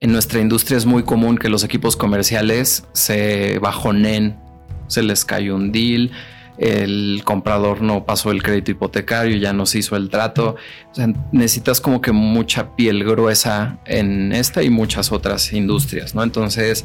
en nuestra industria es muy común que los equipos comerciales se bajonen, se les cae un deal, el comprador no pasó el crédito hipotecario, ya no se hizo el trato. necesitas como que mucha piel gruesa en esta y muchas otras industrias, ¿no? Entonces,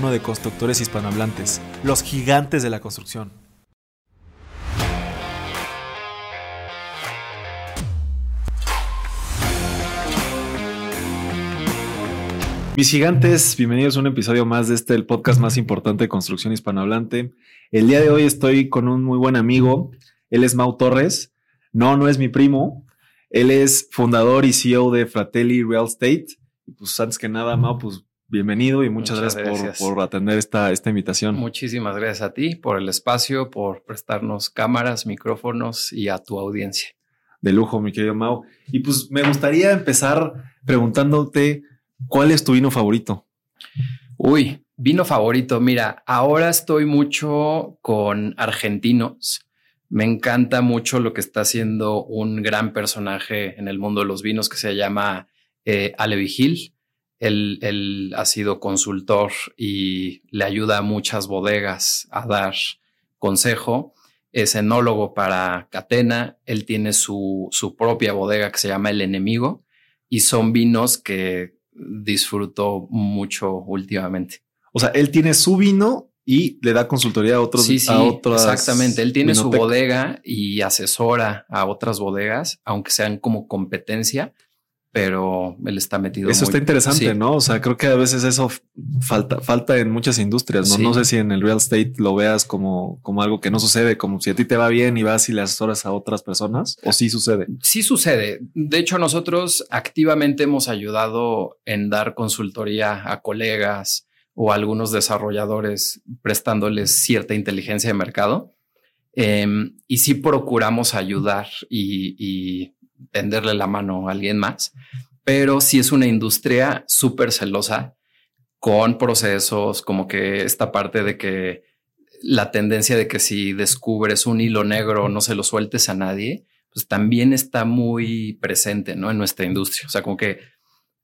de constructores hispanohablantes, los gigantes de la construcción. Mis gigantes, bienvenidos a un episodio más de este, el podcast más importante de construcción hispanohablante. El día de hoy estoy con un muy buen amigo. Él es Mau Torres. No, no es mi primo. Él es fundador y CEO de Fratelli Real Estate. Pues antes que nada, Mau, pues bienvenido y muchas, gracias, Por, atender esta, esta invitación. Muchísimas gracias a ti por el espacio, por prestarnos cámaras, micrófonos y a tu audiencia. De lujo, mi querido Mau. Y pues me gustaría empezar preguntándote cuál es tu vino favorito. Uy, vino favorito. Mira, ahora estoy mucho con argentinos. Me encanta mucho lo que está haciendo un gran personaje en el mundo de los vinos que se llama eh, Ale Vigil él, ha sido consultor y le ayuda a muchas bodegas a dar consejo. Es enólogo para Catena. Él tiene su, su propia bodega que se llama El Enemigo y son vinos que disfruto mucho últimamente. O sea, él tiene su vino y le da consultoría a otros. Sí, sí, exactamente. Él tiene su bodega y asesora a otras bodegas, aunque sean como competencia, pero él está metido. Eso está interesante, ¿no? O sea, creo que a veces eso falta, falta en muchas industrias. ¿no? no sé si en el real estate lo veas como, como algo que no sucede, como si a ti te va bien y vas y le asesoras a otras personas, o sí sucede. Sí sucede. De hecho, nosotros activamente hemos ayudado en dar consultoría a colegas o a algunos desarrolladores prestándoles cierta inteligencia de mercado. Em, y sí procuramos ayudar y tenderle la mano a alguien más, pero sí es una industria súper celosa con procesos, como que esta parte de que la tendencia de que si descubres un hilo negro no se lo sueltes a nadie, pues también está muy presente ¿no? en nuestra industria. O sea, como que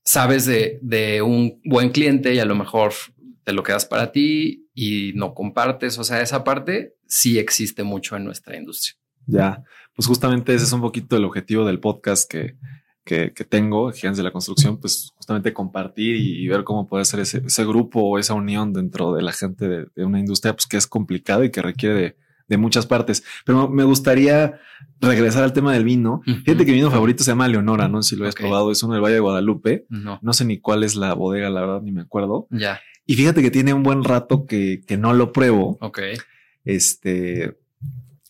sabes de, de un buen cliente y a lo mejor te lo quedas para ti y no compartes. O sea, esa parte sí existe mucho en nuestra industria. Ya, pues justamente ese es un poquito el objetivo del podcast que, que, tengo, Gigantes de la Construcción, pues justamente compartir y, ver cómo puede ser ese, ese, grupo o esa unión dentro de la gente de, una industria pues, que es complicada y que requiere de, muchas partes. Pero me gustaría regresar al tema del vino. Fíjate que mi vino favorito se llama Leonora, no sé si lo has probado, es uno del Valle de Guadalupe. No. no sé ni cuál es la bodega, la verdad, ni me acuerdo. Ya. Y fíjate que tiene un buen rato que, que no lo pruebo. Ok. Este,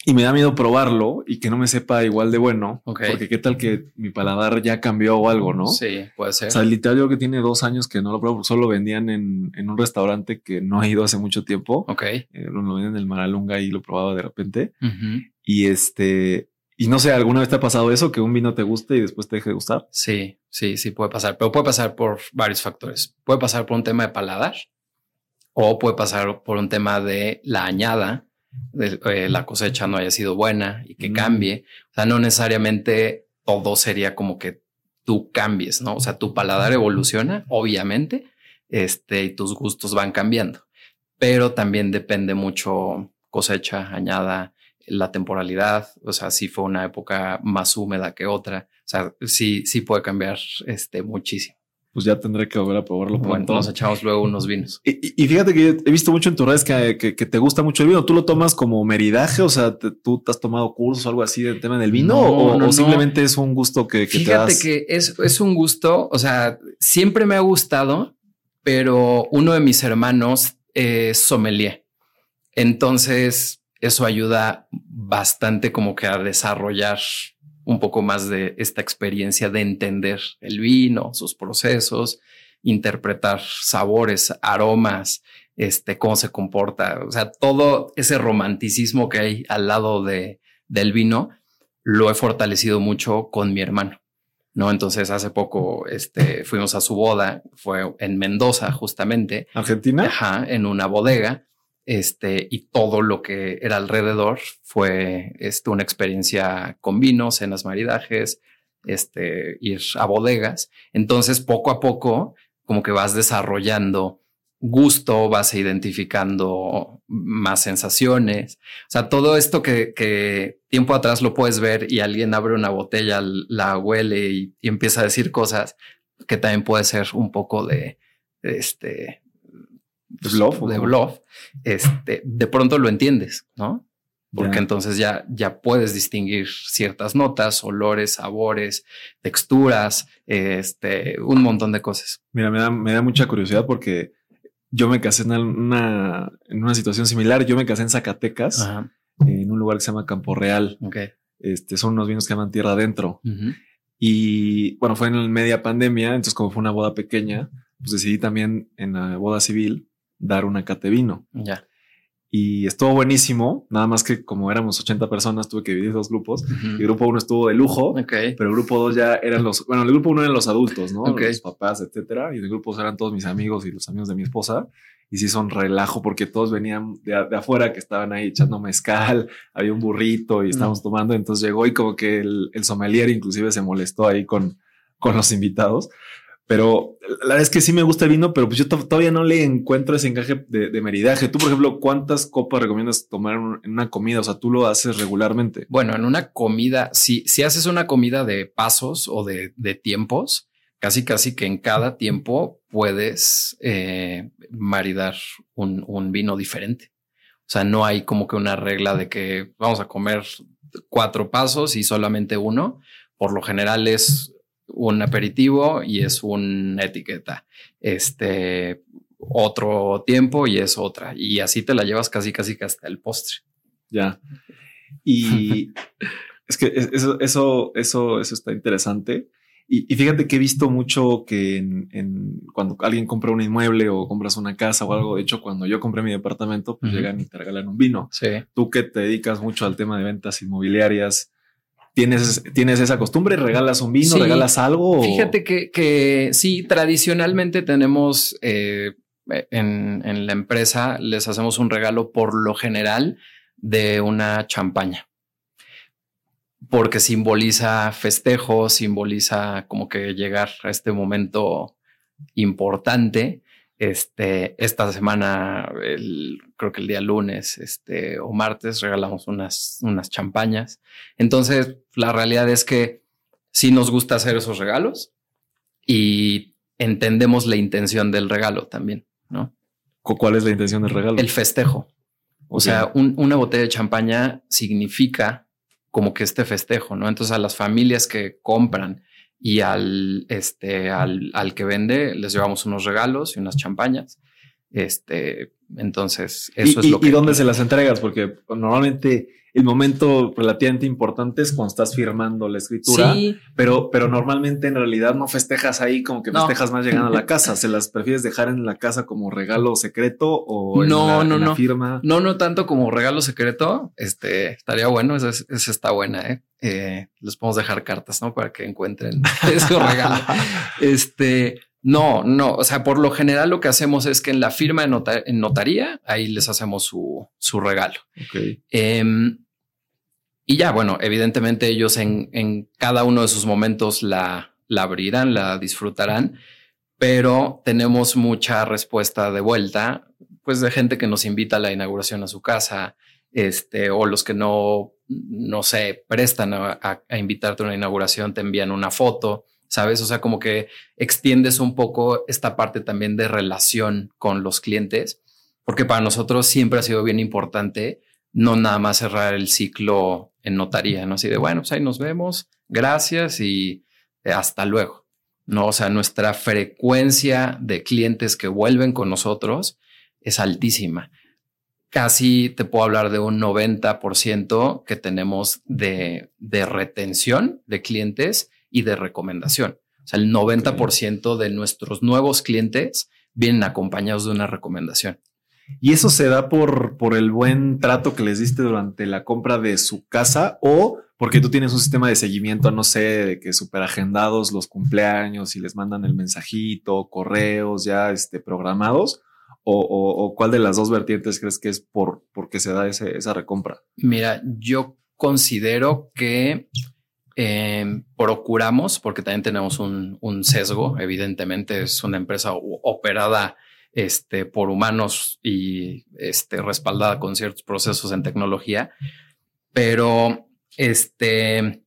y me da miedo probarlo y que no me sepa igual de bueno. Porque qué tal que mi paladar ya cambió o algo, ¿no? Sí, puede ser. O sea, literal yo que tiene dos años que no lo pruebo, solo vendían en, en, un restaurante que no he ido hace mucho tiempo. Ok. Eh, lo, vendían en el Maralunga y lo probaba de repente. Y este, y no sé, ¿alguna vez te ha pasado eso? Que un vino te guste y después te deje de gustar. Sí, sí, sí puede pasar, pero puede pasar por varios factores. Puede pasar por un tema de paladar o puede pasar por un tema de la añada eh, la cosecha no haya sido buena y que cambie. O sea, no necesariamente todo sería como que tú cambies, ¿no? O sea, tu paladar evoluciona, obviamente, este, y tus gustos van cambiando, pero también depende mucho cosecha, añada, la temporalidad, o sea, si fue una época más húmeda que otra, o sea, sí, sí puede cambiar este, muchísimo pues ya tendré que volver a probarlo. Bueno, nos echamos luego unos vinos. Y, fíjate que he visto mucho en tus redes que, que, te gusta mucho el vino. ¿Tú lo tomas como meridaje? O sea, ¿tú te has tomado cursos o algo así del tema del vino? ¿O, simplemente es un gusto que, que fíjate que es, es un gusto. O sea, siempre me ha gustado, pero uno de mis hermanos es sommelier. Entonces, eso ayuda bastante como que a desarrollar un poco más de esta experiencia de entender el vino, sus procesos. interpretar sabores, aromas, este, cómo se comporta, o sea, todo ese romanticismo que hay al lado de, del vino, lo he fortalecido mucho con mi hermano. ¿no? Entonces hace poco este, fuimos a su boda, fue en Mendoza justamente. Argentina. Ajá, en una bodega. Este, y todo lo que era alrededor fue este, una experiencia con vino, cenas, maridajes, este, ir a bodegas. Entonces, poco a poco, como que vas desarrollando gusto, vas identificando más sensaciones. O sea, todo esto que, tiempo atrás lo puedes ver y alguien abre una botella, la huele y, empieza a decir cosas que también puede ser un poco de, este de bluff, de bluff. Este, de pronto lo entiendes, ¿no? Porque entonces ya, ya puedes distinguir ciertas notas, olores, sabores, texturas, este, un montón de cosas. Mira, me da, me da mucha curiosidad porque yo me casé en una, en una situación similar. Yo me casé en Zacatecas, en un lugar que se llama Campo Real. Este, son unos vinos que llaman Tierra Adentro. Y bueno, fue en media pandemia, entonces como fue una boda pequeña, pues decidí también en la boda civil dar una cate vino. Ya y estuvo buenísimo. Nada más que como éramos 80 personas, tuve que dividir dos grupos. El grupo uno estuvo de lujo, pero el grupo dos ya eran los, bueno, el grupo uno eran los adultos, ¿no? Los papás, etcétera. Y el grupo dos eran todos mis amigos y los amigos de mi esposa. Y sí son relajo porque todos venían de, afuera que estaban ahí echando mezcal, había un burrito y estábamos tomando. Entonces llegó y como que el, el sommelier inclusive se molestó ahí con, con los invitados. Pero la verdad es que sí me gusta el vino, pero pues yo todavía no le encuentro ese encaje de, meridaje. Tú, por ejemplo, ¿cuántas copas recomiendas tomar en una comida? O sea, tú lo haces regularmente. Bueno, en una comida, si, si haces una comida de pasos o de, tiempos, casi casi que en cada tiempo puedes eh, maridar un, un vino diferente. O sea, no hay como que una regla de que vamos a comer cuatro pasos y solamente uno. Por lo general es un aperitivo y es una etiqueta. Este otro tiempo y es otra. Y así te la llevas casi, casi hasta el postre. Ya. Y es que eso, eso, eso, eso está interesante. Y, fíjate que he visto mucho que en, cuando alguien compra un inmueble o compras una casa o algo, de hecho, cuando yo compré mi departamento, pues llegan y te regalan un vino. Sí. Tú que te dedicas mucho al tema de ventas inmobiliarias, ¿Tienes, ¿Tienes esa costumbre? ¿Regalas un vino? ¿Regalas algo? Fíjate que, que sí, tradicionalmente tenemos eh, en, en, la empresa, les hacemos un regalo por lo general de una champaña. Porque simboliza festejo, simboliza como que llegar a este momento importante este, esta semana, el, creo que el día lunes este, o martes, regalamos unas, unas champañas. Entonces, la realidad es que sí nos gusta hacer esos regalos y entendemos la intención del regalo también, ¿no? ¿Cuál es la intención del regalo? El festejo. O sea, una botella de champaña significa como que este festejo, ¿no? Entonces a las familias que compran y al, este, al, al que vende les llevamos unos regalos y unas champañas. Este, entonces, eso es lo que. ¿Y dónde se las entregas? Porque normalmente el momento relativamente importante es cuando estás firmando la escritura, pero, pero normalmente en realidad no festejas ahí como que festejas más llegando a la casa. ¿Se las prefieres dejar en la casa como regalo secreto o no, en no, no. firma? No, no tanto como regalo secreto. Este estaría bueno. Esa, está buena. ¿eh? ¿eh? les podemos dejar cartas, no para que encuentren ese regalo. este no, no. O sea, por lo general lo que hacemos es que en la firma en, notaría ahí les hacemos su, su regalo. Okay. Em, y ya, bueno, evidentemente ellos en, cada uno de sus momentos la, la abrirán, la disfrutarán, pero tenemos mucha respuesta de vuelta, pues de gente que nos invita a la inauguración a su casa, este, o los que no, no se prestan a, a, invitarte a una inauguración, te envían una foto, ¿sabes? O sea, como que extiendes un poco esta parte también de relación con los clientes, porque para nosotros siempre ha sido bien importante no nada más cerrar el ciclo en notaría, ¿no? Así de, bueno, pues ahí nos vemos, gracias y eh, hasta luego, ¿no? O sea, nuestra frecuencia de clientes que vuelven con nosotros es altísima. Casi te puedo hablar de un 90% que tenemos de, de retención de clientes y de recomendación. O O sea, el 90% de nuestros nuevos clientes vienen acompañados de una recomendación. ¿Y eso se da por, por el buen trato que les diste durante la compra de su casa o porque tú tienes un sistema de seguimiento, no sé, de que super agendados los cumpleaños y les mandan el mensajito, correos ya este, programados? O, cuál de las dos vertientes crees que es por porque se da esa recompra? Mira, yo considero que em, procuramos, porque también tenemos un, sesgo, evidentemente es una empresa operada este, por humanos y este, respaldada con ciertos procesos en tecnología, pero este,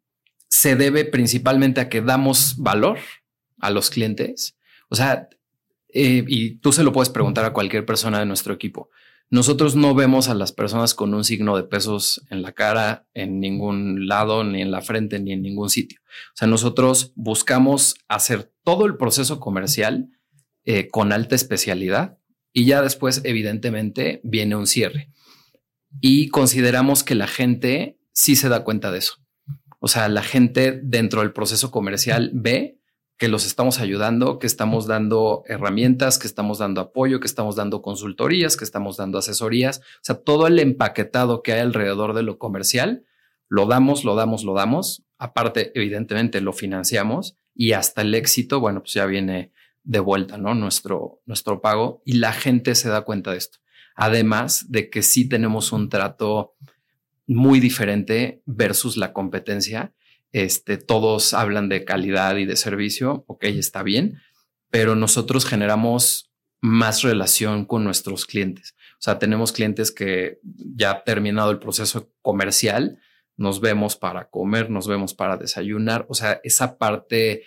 se debe principalmente a que damos valor a los clientes. O sea, eh, y tú se lo puedes preguntar a cualquier persona de nuestro equipo. Nosotros no vemos a las personas con un signo de pesos en la cara, en ningún lado, ni en la frente, ni en ningún sitio. O sea, nosotros buscamos hacer todo el proceso comercial eh, con alta especialidad y ya después, evidentemente, viene un cierre. Y consideramos que la gente sí se da cuenta de eso. O sea, la gente dentro del proceso comercial ve que los estamos ayudando, que estamos dando herramientas, que estamos dando apoyo, que estamos dando consultorías, que estamos dando asesorías. O sea, todo el empaquetado que hay alrededor de lo comercial, lo damos, lo damos, lo damos. Aparte, evidentemente, lo financiamos y hasta el éxito, bueno, pues ya viene de vuelta, ¿no? Nuestro, nuestro pago y la gente se da cuenta de esto. Además de que sí tenemos un trato muy diferente versus la competencia este, todos hablan de calidad y de servicio, ok, está bien, pero nosotros generamos más relación con nuestros clientes. O sea, tenemos clientes que ya terminado el proceso comercial, nos vemos para comer, nos vemos para desayunar. O sea, esa parte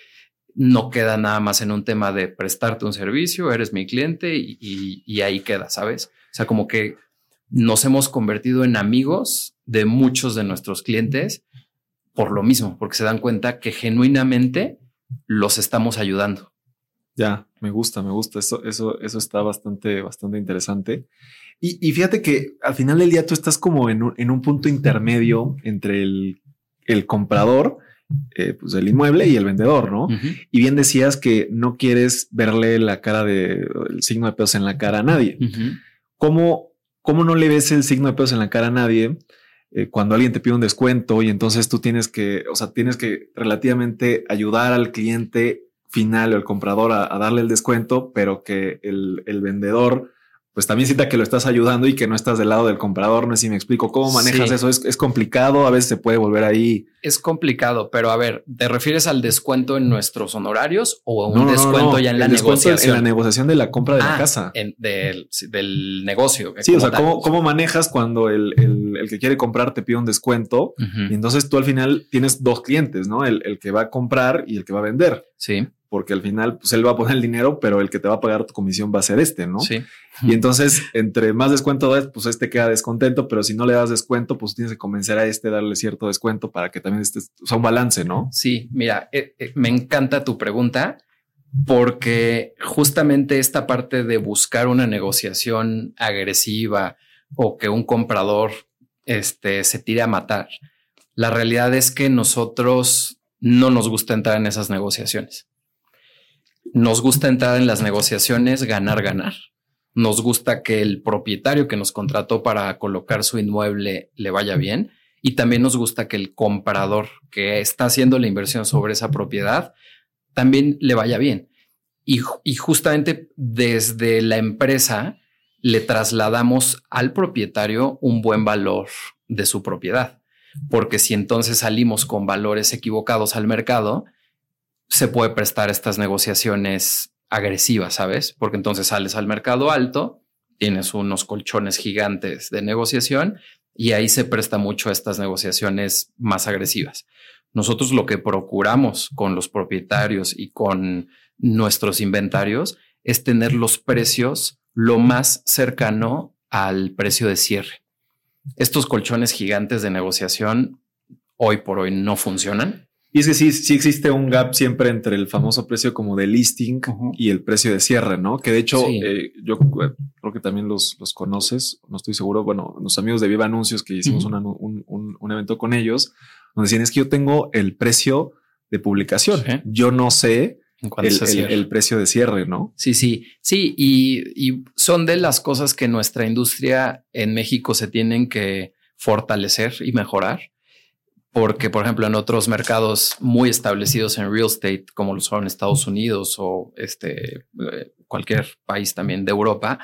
no queda nada más en un tema de prestarte un servicio, eres mi cliente y, ahí queda, ¿sabes? O sea, como que nos hemos convertido en amigos de muchos de nuestros clientes por lo mismo, porque se dan cuenta que genuinamente los estamos ayudando. Ya, me gusta, me gusta. Eso, eso, eso está bastante, bastante interesante. Y, fíjate que al final del día tú estás como en un, punto intermedio entre el, comprador, eh, pues el inmueble y el vendedor, ¿no? Y bien decías que no quieres verle la cara de el signo de pesos en la cara a nadie. ¿Cómo, ¿Cómo no le ves el signo de pesos en la cara a nadie? Eh, cuando alguien te pide un descuento y entonces tú tienes que, o sea, tienes que relativamente ayudar al cliente final o al comprador a, darle el descuento, pero que el, el vendedor pues también sienta que lo estás ayudando y que no estás del lado del comprador. No sé si me explico cómo manejas eso. ¿Es, complicado, a veces se puede volver ahí. Es complicado, pero a ver, ¿te refieres al descuento en nuestros honorarios o a un descuento ya en la negociación? En la negociación de la compra de la ah, casa. del, negocio. Sí, o sea, ¿cómo, manejas cuando el, que quiere comprar te pide un descuento? Y entonces tú al final tienes dos clientes, ¿no? El, el que va a comprar y el que va a vender. Sí porque al final pues él va a poner el dinero, pero el que te va a pagar tu comisión va a ser este, ¿no? Sí. Y entonces, entre más descuento das, pues este queda descontento, pero si no le das descuento, pues tienes que convencer a este darle cierto descuento para que también esté, o sea, un balance, ¿no? Sí, mira, eh, eh, me encanta tu pregunta porque justamente esta parte de buscar una negociación agresiva o que un comprador este, se tire a matar, la realidad es que nosotros no nos gusta entrar en esas negociaciones nos gusta entrar en las negociaciones, ganar, ganar. Nos gusta que el propietario que nos contrató para colocar su inmueble le vaya bien. Y también nos gusta que el comprador que está haciendo la inversión sobre esa propiedad también le vaya bien. Y, y justamente desde la empresa le trasladamos al propietario un buen valor de su propiedad. Porque si entonces salimos con valores equivocados al mercado, se puede prestar estas negociaciones agresivas, ¿sabes? Porque entonces sales al mercado alto, tienes unos colchones gigantes de negociación y ahí se presta mucho a estas negociaciones más agresivas. Nosotros lo que procuramos con los propietarios y con nuestros inventarios es tener los precios lo más cercano al precio de cierre. Estos colchones gigantes de negociación hoy por hoy no funcionan y es que sí, sí existe un gap siempre entre el famoso precio como de listing y el precio de cierre, ¿no? Que de hecho eh, yo eh, creo que también los, los conoces, no estoy seguro. Bueno, los amigos de Viva Anuncios que hicimos un, un, evento con ellos, donde decían es que yo tengo el precio de publicación. Yo no sé el, precio de cierre, ¿no? Sí, sí, sí. Y, son de las cosas que nuestra industria en México se tienen que fortalecer y mejorar. Porque, por ejemplo, en otros mercados muy establecidos en real estate, como lo son Estados Unidos o este, eh, cualquier país también de Europa,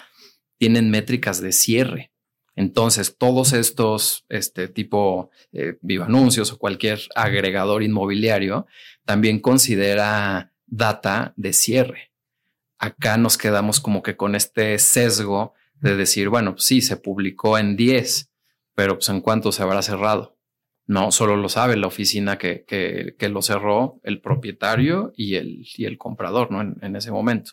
tienen métricas de cierre. Entonces, todos estos, este tipo eh, viva anuncios o cualquier agregador inmobiliario también considera data de cierre. Acá nos quedamos como que con este sesgo de decir, bueno, pues sí, se publicó en 10, pero pues en cuánto se habrá cerrado. No, solo lo sabe la oficina que, que, lo cerró el propietario y el, y el comprador, ¿no? En, ese momento.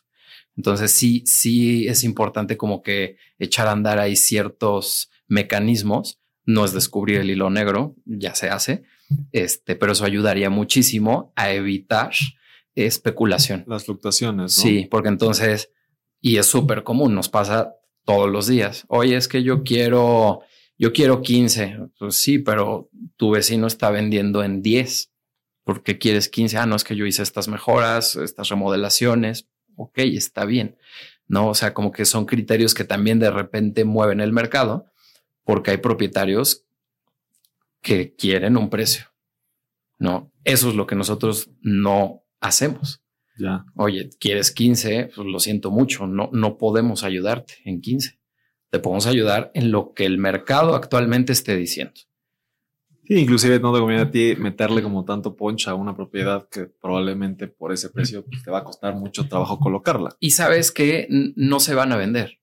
Entonces sí, sí es importante como que echar a andar ahí ciertos mecanismos. No es descubrir el hilo negro, ya se hace, este, pero eso ayudaría muchísimo a evitar especulación. Las fluctuaciones. Sí, porque entonces, y es súper común, nos pasa todos los días. Oye, es que yo quiero, yo quiero 15. Pues sí, pero tu vecino está vendiendo en 10. ¿Por qué quieres 15? Ah, no, es que yo hice estas mejoras, estas remodelaciones. Ok, está bien. No, o sea, como que son criterios que también de repente mueven el mercado porque hay propietarios que quieren un precio. No, eso es lo que nosotros no hacemos. Ya. Oye, ¿quieres 15? Pues lo siento mucho, no, no podemos ayudarte en 15. Te podemos ayudar en lo que el mercado actualmente esté diciendo. Sí, inclusive no te conviene a ti meterle como tanto poncha a una propiedad que probablemente por ese precio te va a costar mucho trabajo colocarla. Y sabes que no se van a vender.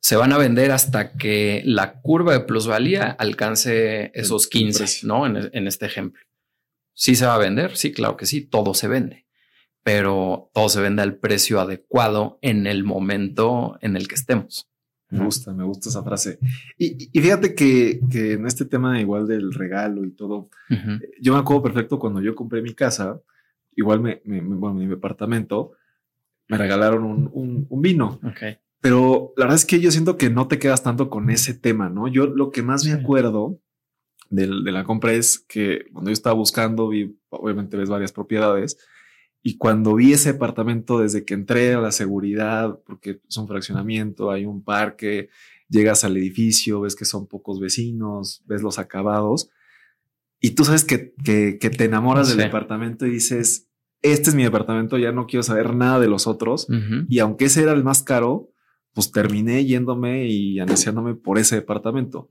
Se van a vender hasta que la curva de plusvalía alcance esos 15, ¿no? En, en este ejemplo. ¿Sí se va a vender? Sí, claro que sí, todo se vende, pero todo se vende al precio adecuado en el momento en el que estemos. Me gusta, me gusta esa frase. Y, fíjate que, en este tema igual del regalo y todo, eh, yo me acuerdo perfecto cuando yo compré mi casa, igual me, bueno, mi departamento, me regalaron un, un, vino. Okay. Pero la verdad es que yo siento que no te quedas tanto con ese tema, ¿no? Yo lo que más me acuerdo de, la compra es que cuando yo estaba buscando, vi, obviamente ves varias propiedades, y cuando vi ese apartamento, desde que entré a la seguridad, porque es un fraccionamiento, hay un parque, llegas al edificio, ves que son pocos vecinos, ves los acabados, y tú sabes que, que, te enamoras del departamento y dices, este es mi departamento, ya no quiero saber nada de los otros. Y aunque ese era el más caro, pues terminé yéndome y ansiándome por ese departamento.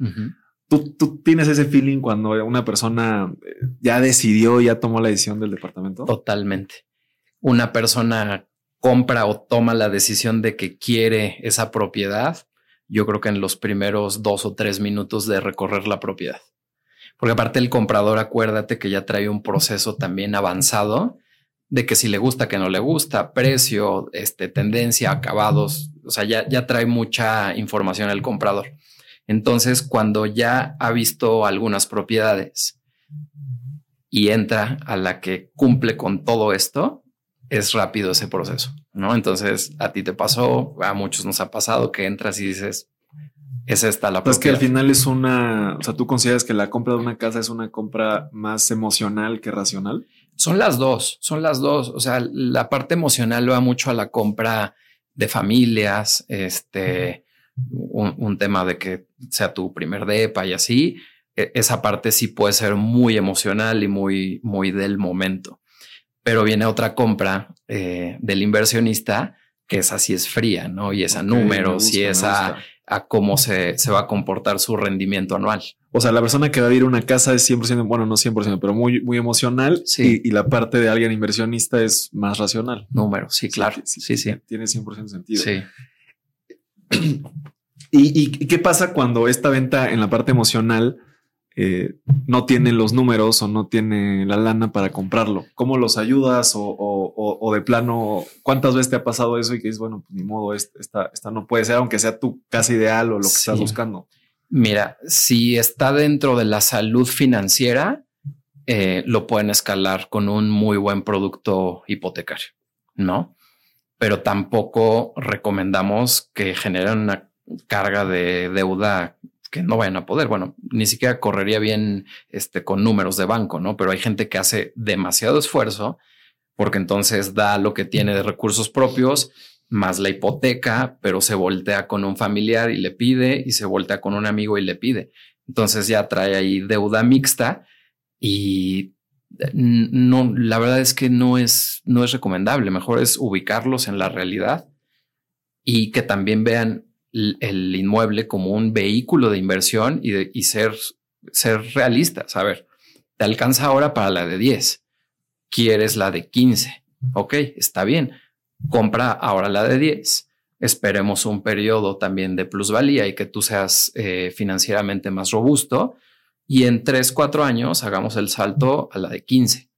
¿Tú, tienes ese feeling cuando una persona eh, ya decidió, ya tomó la decisión del departamento? Totalmente. Una persona compra o toma la decisión de que quiere esa propiedad, yo creo que en los primeros dos o tres minutos de recorrer la propiedad. Porque aparte el comprador, acuérdate que ya trae un proceso también avanzado de que si le gusta, que no le gusta, precio, este, tendencia, acabados, o sea, ya, ya trae mucha información el comprador. Entonces, cuando ya ha visto algunas propiedades y entra a la que cumple con todo esto, es rápido ese proceso, ¿no? Entonces, a ti te pasó, a muchos nos ha pasado que entras y dices, es esta la propiedad. Es que al final es una, o sea, tú consideras que la compra de una casa es una compra más emocional que racional. Son las dos, son las dos. O sea, la parte emocional va mucho a la compra de familias, este, un, tema de que sea tu primer depa y así, e, esa parte sí puede ser muy emocional y muy, muy del momento. Pero viene otra compra eh, del inversionista que esa sí es fría, ¿no? Y es a números y es a, cómo se, se, va a comportar su rendimiento anual. O sea, la persona que va a vivir una casa es 100%, bueno, no 100%, pero muy, muy emocional. Sí. Y, la parte de alguien inversionista es más racional. Números, sí, claro. Sí, sí. sí, Tiene 100% sentido. Sí. ¿Y, qué pasa cuando esta venta en la parte emocional eh, no tiene los números o no tiene la lana para comprarlo? ¿Cómo los ayudas o, de plano, cuántas veces te ha pasado eso y que dices, bueno, pues ni modo, esta, esta no puede ser, aunque sea tu casa ideal o lo que estás buscando? Mira, si está dentro de la salud financiera, eh, lo pueden escalar con un muy buen producto hipotecario, ¿no? Pero tampoco recomendamos que generen una carga de deuda que no vayan a poder. Bueno, ni siquiera correría bien este, con números de banco, ¿no? Pero hay gente que hace demasiado esfuerzo porque entonces da lo que tiene de recursos propios más la hipoteca, pero se voltea con un familiar y le pide y se voltea con un amigo y le pide. Entonces ya trae ahí deuda mixta y no, la verdad es que no es, no es recomendable. Mejor es ubicarlos en la realidad y que también vean el, inmueble como un vehículo de inversión y, de, y ser, ser realistas. A ver, te alcanza ahora para la de 10, quieres la de 15. Ok, está bien. Compra ahora la de 10. Esperemos un periodo también de plusvalía y que tú seas eh, financieramente más robusto y en tres, cuatro años hagamos el salto a la de 15.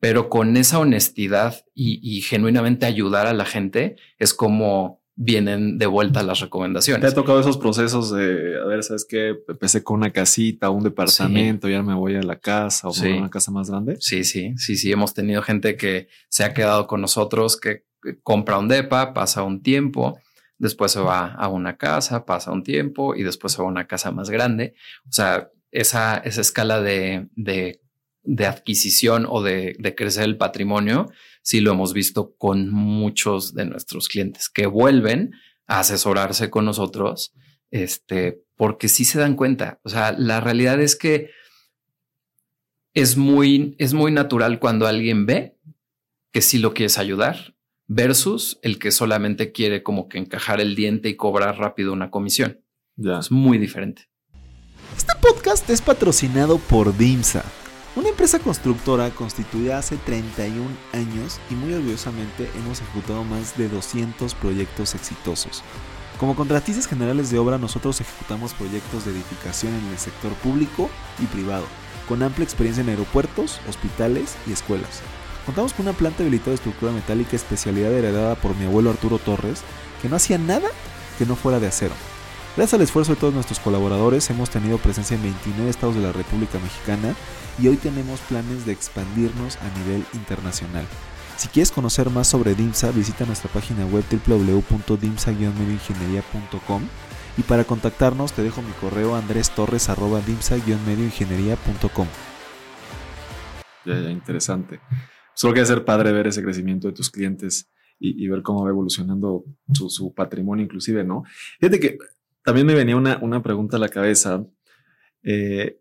Pero con esa honestidad y, genuinamente ayudar a la gente es como vienen de vuelta las recomendaciones. ¿Te ha tocado esos procesos de, a ver, ¿sabes qué? Empecé con una casita, un departamento, ya me voy a la casa o a una casa más grande? Sí, sí, sí, sí. Hemos tenido gente que se ha quedado con nosotros, que compra un DEPA, pasa un tiempo, después se va a una casa, pasa un tiempo y después se va a una casa más grande. O sea, esa, esa escala de, de, de adquisición o de, de, crecer el patrimonio, sí lo hemos visto con muchos de nuestros clientes que vuelven a asesorarse con nosotros, este, porque sí se dan cuenta. O sea, la realidad es que es muy, es muy natural cuando alguien ve que sí lo quieres ayudar versus el que solamente quiere como que encajar el diente y cobrar rápido una comisión. Ya. Es muy diferente. Este podcast es patrocinado por DIMSA, empresa constructora constituida hace 31 años y muy orgullosamente hemos ejecutado más de 200 proyectos exitosos. Como contratistas generales de obra nosotros ejecutamos proyectos de edificación en el sector público y privado, con amplia experiencia en aeropuertos, hospitales y escuelas. Contamos con una planta habilitada de estructura metálica especialidad heredada por mi abuelo Arturo Torres, que no hacía nada que no fuera de acero. Gracias al esfuerzo de todos nuestros colaboradores hemos tenido presencia en 29 estados de la República Mexicana y hoy tenemos planes de expandirnos a nivel internacional. Si quieres conocer más sobre DIMSA, visita nuestra página web www.dimsa-medioingeniería.com y para contactarnos te dejo mi correo andrestorres.dimsa-medioingeniería.com. Ya, ya, interesante. Solo que ser padre ver ese crecimiento de tus clientes y, ver cómo va evolucionando su, su, patrimonio inclusive, ¿no? Fíjate que también me venía una, una pregunta a la cabeza. Eh,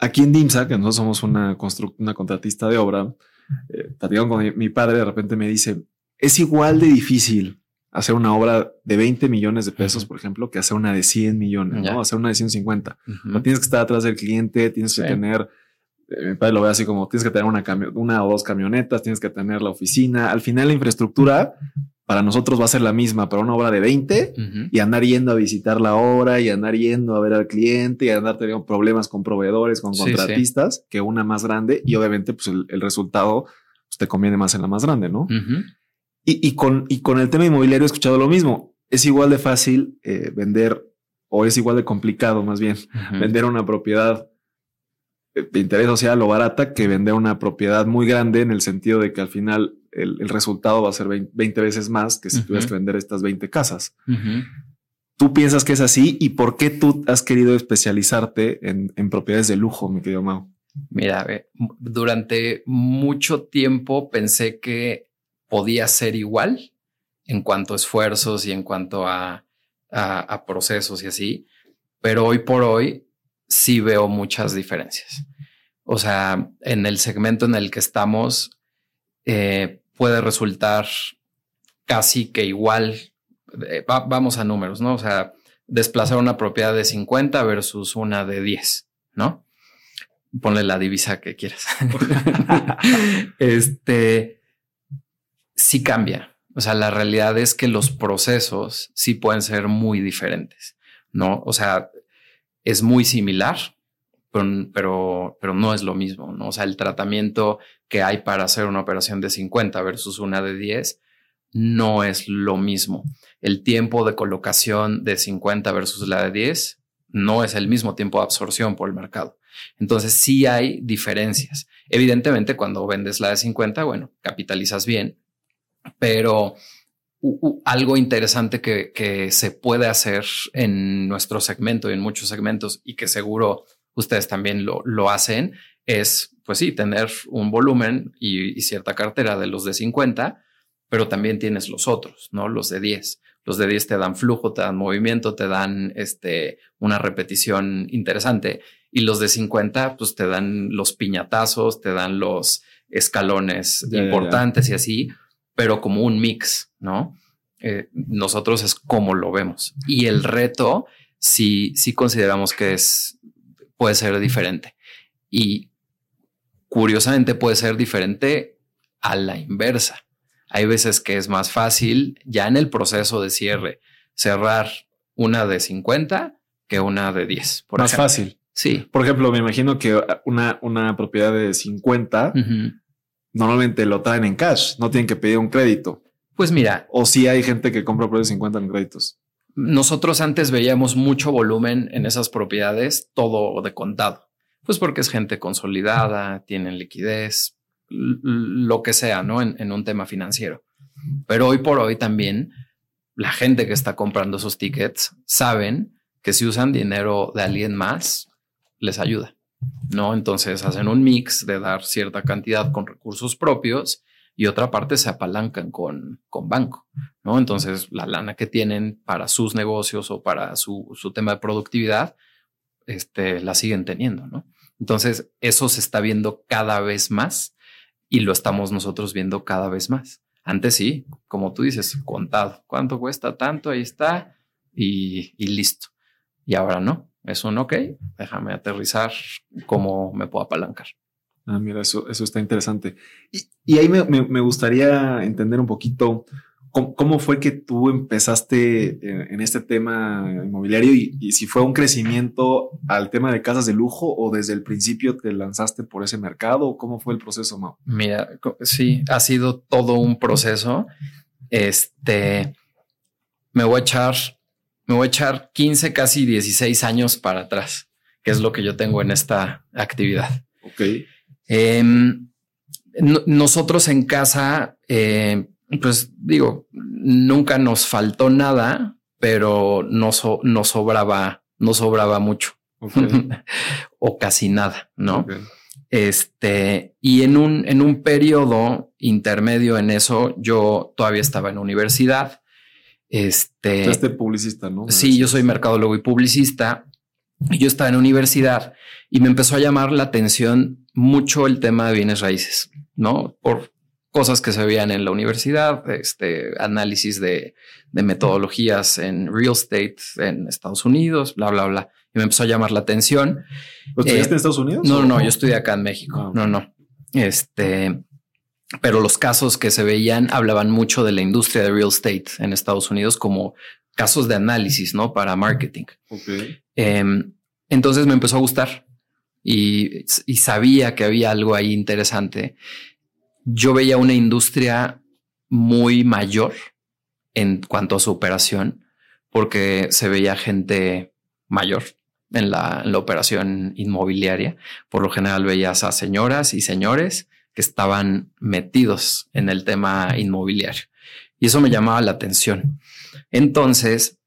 aquí en DIMSA, que nosotros somos una, una contratista de obra, eh, con mi, padre, de repente me dice, es igual de difícil hacer una obra de 20 millones de pesos, por ejemplo, que hacer una de 100 millones, ¿no? Hacer una de 150. No tienes que estar atrás del cliente, tienes que tener, mi padre lo ve así como, tienes que tener una, una o dos camionetas, tienes que tener la oficina. Al final la infraestructura para nosotros va a ser la misma para una obra de 20 y andar yendo a visitar la obra y andar yendo a ver al cliente y andar teniendo problemas con proveedores, con contratistas, que una más grande y obviamente pues el, resultado pues, te conviene más en la más grande, ¿no? y, con, y con el tema inmobiliario he escuchado lo mismo. Es igual de fácil eh, vender o es igual de complicado más bien vender una propiedad interés social o barata que vender una propiedad muy grande en el sentido de que al final el, resultado va a ser 20 veces más que si tuvieras que vender estas 20 casas. ¿Tú piensas que es así? ¿Y por qué tú has querido especializarte en, propiedades de lujo, mi querido Mau? Mira, durante mucho tiempo pensé que podía ser igual en cuanto a esfuerzos y en cuanto a, a procesos y así, pero hoy por hoy sí veo muchas diferencias. O sea, en el segmento en el que estamos, eh, puede resultar casi que igual. Eh, vamos a números, ¿no? O sea, desplazar una propiedad de 50 versus una de 10, ¿no? Ponle la divisa que quieras. este sí cambia. O sea, la realidad es que los procesos sí pueden ser muy diferentes, ¿no? O sea, es muy similar, pero, pero, no es lo mismo, ¿no? O sea, el tratamiento que hay para hacer una operación de 50 versus una de 10 no es lo mismo. El tiempo de colocación de 50 versus la de 10 no es el mismo tiempo de absorción por el mercado. Entonces sí hay diferencias. Evidentemente, cuando vendes la de 50, bueno, capitalizas bien, pero algo interesante que, que, se puede hacer en nuestro segmento y en muchos segmentos y que seguro ustedes también lo, lo hacen, es pues sí, tener un volumen y, cierta cartera de los de 50, pero también tienes los otros, ¿no? Los de 10. Los de 10 te dan flujo, te dan movimiento, te dan este, una repetición interesante. Y los de 50, pues te dan los piñatazos, te dan los escalones importantes y así, pero como un mix, ¿no? Eh, nosotros es como lo vemos. Y el reto, sí, sí consideramos que es, puede ser diferente. Y curiosamente puede ser diferente a la inversa. Hay veces que es más fácil ya en el proceso de cierre cerrar una de 50 que una de 10. Por más fácil. Sí. Por ejemplo, me imagino que una, una propiedad de 50 normalmente lo traen en cash, no tienen que pedir un crédito. Pues mira. O si hay gente que compra de 50 en créditos. Nosotros antes veíamos mucho volumen en esas propiedades, todo de contado. Pues porque es gente consolidada, tienen liquidez, lo que sea, ¿no? En, un tema financiero. Pero hoy por hoy también la gente que está comprando esos tickets saben que si usan dinero de alguien más, les ayuda, ¿no? Entonces hacen un mix de dar cierta cantidad con recursos propios y otra parte se apalancan con, con banco, ¿no? Entonces la lana que tienen para sus negocios o para su, su tema de productividad, este, la siguen teniendo, ¿no? Entonces eso se está viendo cada vez más y lo estamos nosotros viendo cada vez más. Antes sí, como tú dices, contado. ¿Cuánto cuesta tanto? Ahí está y, listo. Y ahora no. Es un ok, déjame aterrizar cómo me puedo apalancar. Ah, mira, eso, eso está interesante. Y, ahí me, me, gustaría entender un poquito ¿Cómo, fue que tú empezaste en, este tema inmobiliario y, si fue un crecimiento al tema de casas de lujo o desde el principio te lanzaste por ese mercado? ¿Cómo fue el proceso, Mau? Mira, sí, ha sido todo un proceso. Este, me voy a echar, me voy a echar 15, casi 16 años para atrás, que es lo que yo tengo en esta actividad. Ok. Em, nosotros en casa, eh, pues digo, nunca nos faltó nada, pero no, no sobraba, no sobraba mucho o casi nada, ¿no? Este, y en un, en un periodo intermedio en eso, yo todavía estaba en universidad. Este, este publicista, ¿no? Sí, yo soy mercadólogo y publicista. Yo estaba en universidad y me empezó a llamar la atención mucho el tema de bienes raíces, ¿no? Por cosas que se veían en la universidad, este análisis de, metodologías en real estate en Estados Unidos, bla, bla, bla. Y me empezó a llamar la atención. ¿Estudiaste en Estados Unidos? No, no, yo estudié acá en México. Ah, no, no. Este, pero los casos que se veían hablaban mucho de la industria de real estate en Estados Unidos como casos de análisis, ¿no? Para marketing. Em, entonces me empezó a gustar y, y sabía que había algo ahí interesante yo veía una industria muy mayor en cuanto a su operación, porque se veía gente mayor en la, operación inmobiliaria. Por lo general veías a señoras y señores que estaban metidos en el tema inmobiliario. Y eso me llamaba la atención. Entonces,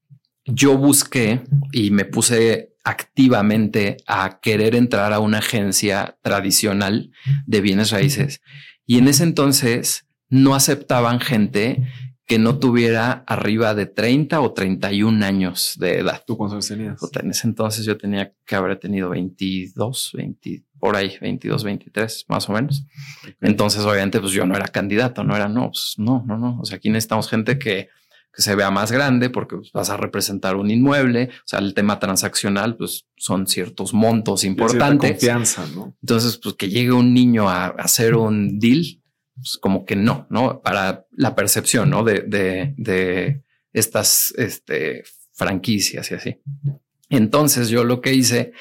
yo busqué y me puse activamente a querer entrar a una agencia tradicional de bienes raíces y en ese entonces no aceptaban gente que no tuviera arriba de 30 o 31 años de edad. ¿Tú cuántos tenías? En ese entonces yo tenía que haber tenido 22, 20, por ahí, 22, 23, más o menos. Entonces, obviamente, pues yo no era candidato, no era, no, pues no, no, no. O sea, aquí necesitamos gente que, que se vea más grande porque pues, vas a representar un inmueble. O sea, el tema transaccional, pues son ciertos montos importantes. Confianza, ¿no? Entonces, pues que llegue un niño a, hacer un deal, pues como que no, no para la percepción, ¿no? De, de, estas este, franquicias y así. Entonces, yo lo que hice,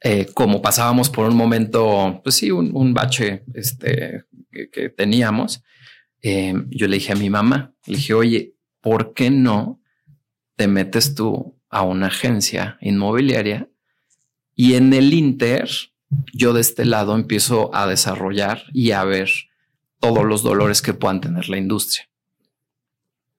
eh, como pasábamos por un momento, pues sí, un, bache este, que, teníamos, eh, yo le dije a mi mamá, le dije, oye, ¿por qué no te metes tú a una agencia inmobiliaria y en el Inter yo de este lado empiezo a desarrollar y a ver todos los dolores que puedan tener la industria?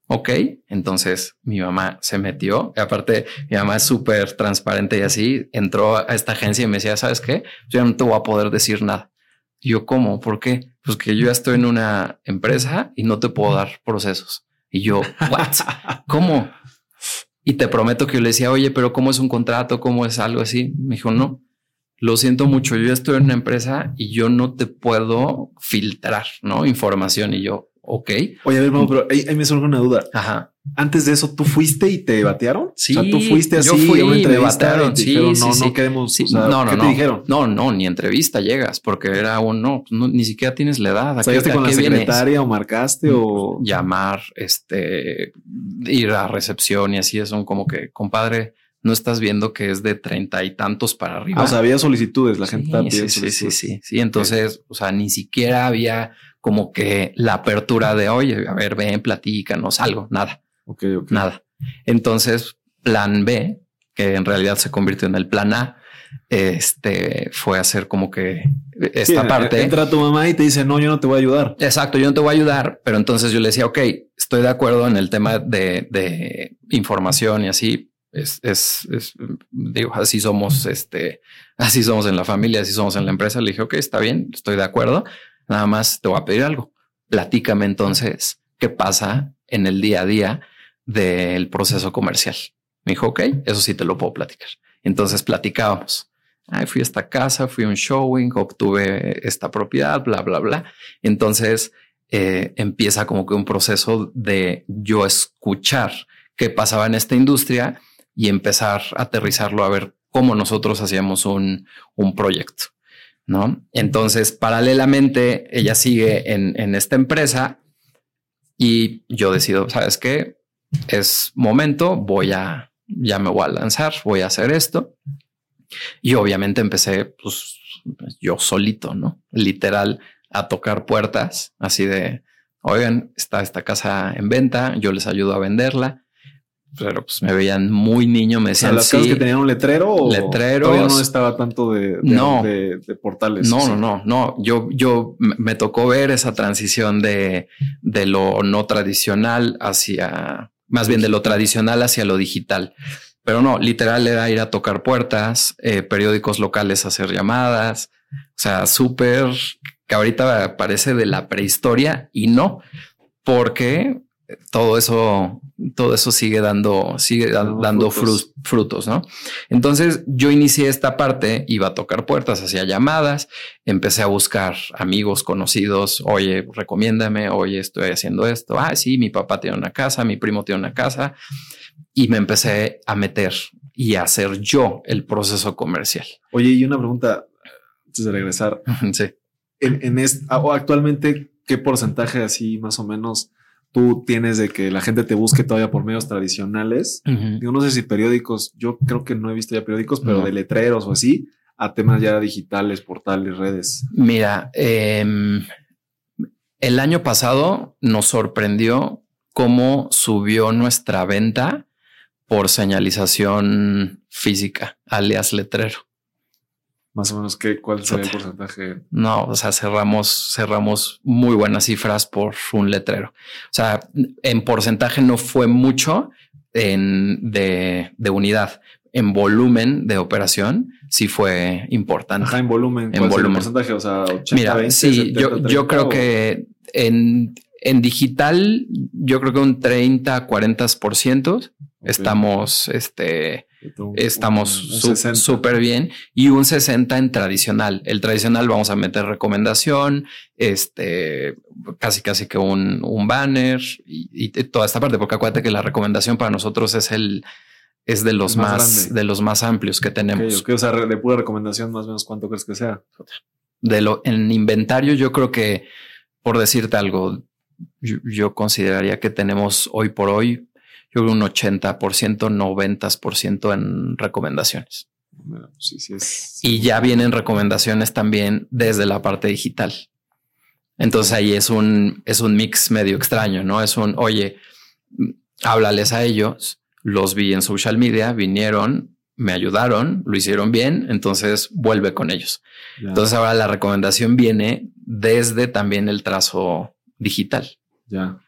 Ok, entonces mi mamá se metió. Y aparte, mi mamá es súper transparente y así entró a esta agencia y me decía: ¿Sabes qué? Yo no te voy a poder decir nada. Y yo, ¿cómo? ¿Por qué? Pues que yo ya estoy en una empresa y no te puedo dar procesos. Y yo, ¿what? ¿Cómo? Y te prometo que yo le decía, oye, pero ¿cómo es un contrato? ¿Cómo es algo así? Me dijo, no, lo siento mucho, yo ya estoy en una empresa y yo no te puedo filtrar, ¿no? Información. Y yo, ok. Oye, a ver, pero ahí, me surge una duda. Ajá. Antes de eso, ¿tú fuiste y te batearon? Sí. O sea, tú fuiste así, yo fui y me batearon. Sí, dijeron, sí, no, sí. no queremos. Sí, o sea, no, no, ¿qué no. te dijeron? No, no, ni entrevista llegas porque era un no, no ni siquiera tienes la edad. ¿A qué- ¿Saliste a con la vienes? secretaria o marcaste o...? llamar, este, ir a recepción y así es un como que, compadre, no estás viendo que es de treinta y tantos para arriba. Ah, o sea, había solicitudes, la gente sí, sí, sí, sí. Entonces, o sea, ni siquiera había como que la apertura de, oye, a ver, ven, platícanos algo, nada, Ok, ok. nada. Entonces, plan B, que en realidad se convirtió en el plan A, este, fue hacer como que esta Sí, parte. Entra tu mamá y te dice, no, yo no te voy a ayudar. Exacto, yo no te voy a ayudar, pero entonces yo le decía, ok, estoy de acuerdo en el tema de, de información y así. Es, es, es, digo, así somos, este, así somos en la familia, así somos en la empresa. Le dije, ok, está bien, estoy de acuerdo. Nada más te voy a pedir algo. Platícame entonces qué pasa en el día a día del proceso comercial. Me dijo, ok, eso sí te lo puedo platicar. Entonces platicábamos. Ay, fui a esta casa, fui a un showing, obtuve esta propiedad, bla, bla, bla. Entonces eh, empieza como que un proceso de yo escuchar qué pasaba en esta industria y empezar a aterrizarlo a ver cómo nosotros hacíamos un, un proyecto. ¿no? Entonces, paralelamente, ella sigue en, en esta empresa y yo decido, ¿sabes qué? Es momento, voy a, ya me voy a lanzar, voy a hacer esto. Y obviamente empecé, pues, yo solito, ¿no? Literal, a tocar puertas, así de, oigan, está esta casa en venta, yo les ayudo a venderla. Pero pues me veían muy niño, me O sea, decían, las casas sí. que tenían un letrero o Letreros. todavía no estaba tanto de, de, No. de, de portales. No, no, no, no. Yo, yo me tocó ver esa transición de, de lo no tradicional hacia, más bien de lo tradicional hacia lo digital. Pero no, literal era ir a tocar puertas, eh, periódicos locales a hacer llamadas. O sea, súper que ahorita parece de la prehistoria y no, porque todo eso, todo eso sigue dando, sigue da- Dando frutos. frus- frutos, ¿no? Entonces yo inicié esta parte, iba a tocar puertas, hacía llamadas, empecé a buscar amigos conocidos, oye, recomiéndame, oye, estoy haciendo esto, ah, sí, mi papá tiene una casa, mi primo tiene una casa, y me empecé a meter y a hacer yo el proceso comercial. Oye, y una pregunta antes de regresar. sí. En, en actualmente, ¿qué porcentaje así más o menos tú tienes de que la gente te busque todavía por medios tradicionales? Yo no sé si periódicos, yo creo que no he visto ya periódicos, pero No. de letreros o así, a temas ya digitales, portales, redes. Mira, em, el año pasado nos sorprendió cómo subió nuestra venta por señalización física, alias letrero. Más o menos, ¿qué, ¿cuál sería el porcentaje? No, o sea, cerramos, cerramos muy buenas cifras por un letrero. O sea, en porcentaje no fue mucho en, de, de unidad. En volumen de operación sí fue importante. Ajá, en volumen. En ¿Cuál sería el volumen. porcentaje? O sea, 80, Mira, 20, sí, 70, yo, 30, yo creo o- que en, en digital, yo creo que un 30, 40% Ok. estamos, este, estamos un- un su- 60. súper bien y un 60 en tradicional. El tradicional vamos a meter recomendación, este, casi casi que un, un banner y, y toda esta parte, porque acuérdate que la recomendación para nosotros es el es de los más de los más amplios que tenemos. ok, O sea, de pura recomendación, más o menos, ¿cuánto crees que sea? De lo en inventario, yo creo que por decirte algo, yo, yo consideraría que tenemos hoy por hoy, yo creo un 80%, 90% en recomendaciones. Bueno, sí, sí es. y ya vienen recomendaciones también desde la parte digital. Entonces ahí es un, es un mix medio extraño, ¿no? Es un, oye, háblales a ellos, los vi en social media, vinieron, me ayudaron, lo hicieron bien, entonces vuelve con ellos. Ya, Entonces ahora la recomendación viene desde también el trazo digital. ya.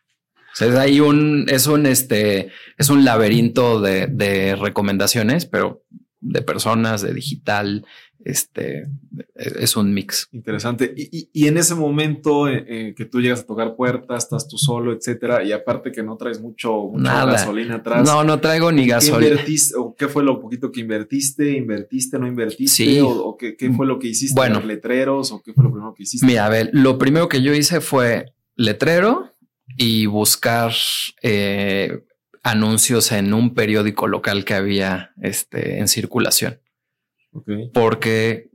O sea, es ahí un, es un, este, es un laberinto de, de recomendaciones, pero de personas, de digital, este, es un mix. Interesante. Y, en ese momento eh, eh, que tú llegas a tocar puertas, estás tú solo, etcétera, y aparte que no traes mucho, gasolina atrás. No, no traigo ni gasolina. ¿O qué fue lo poquito que invertiste? ¿Invertiste, no invertiste? ¿O, qué, fue lo que hiciste? Bueno. ¿Letreros? ¿O qué fue lo primero que hiciste? Mira, a ver, lo primero que yo hice fue letrero y buscar eh, anuncios en un periódico local que había este, en circulación. Porque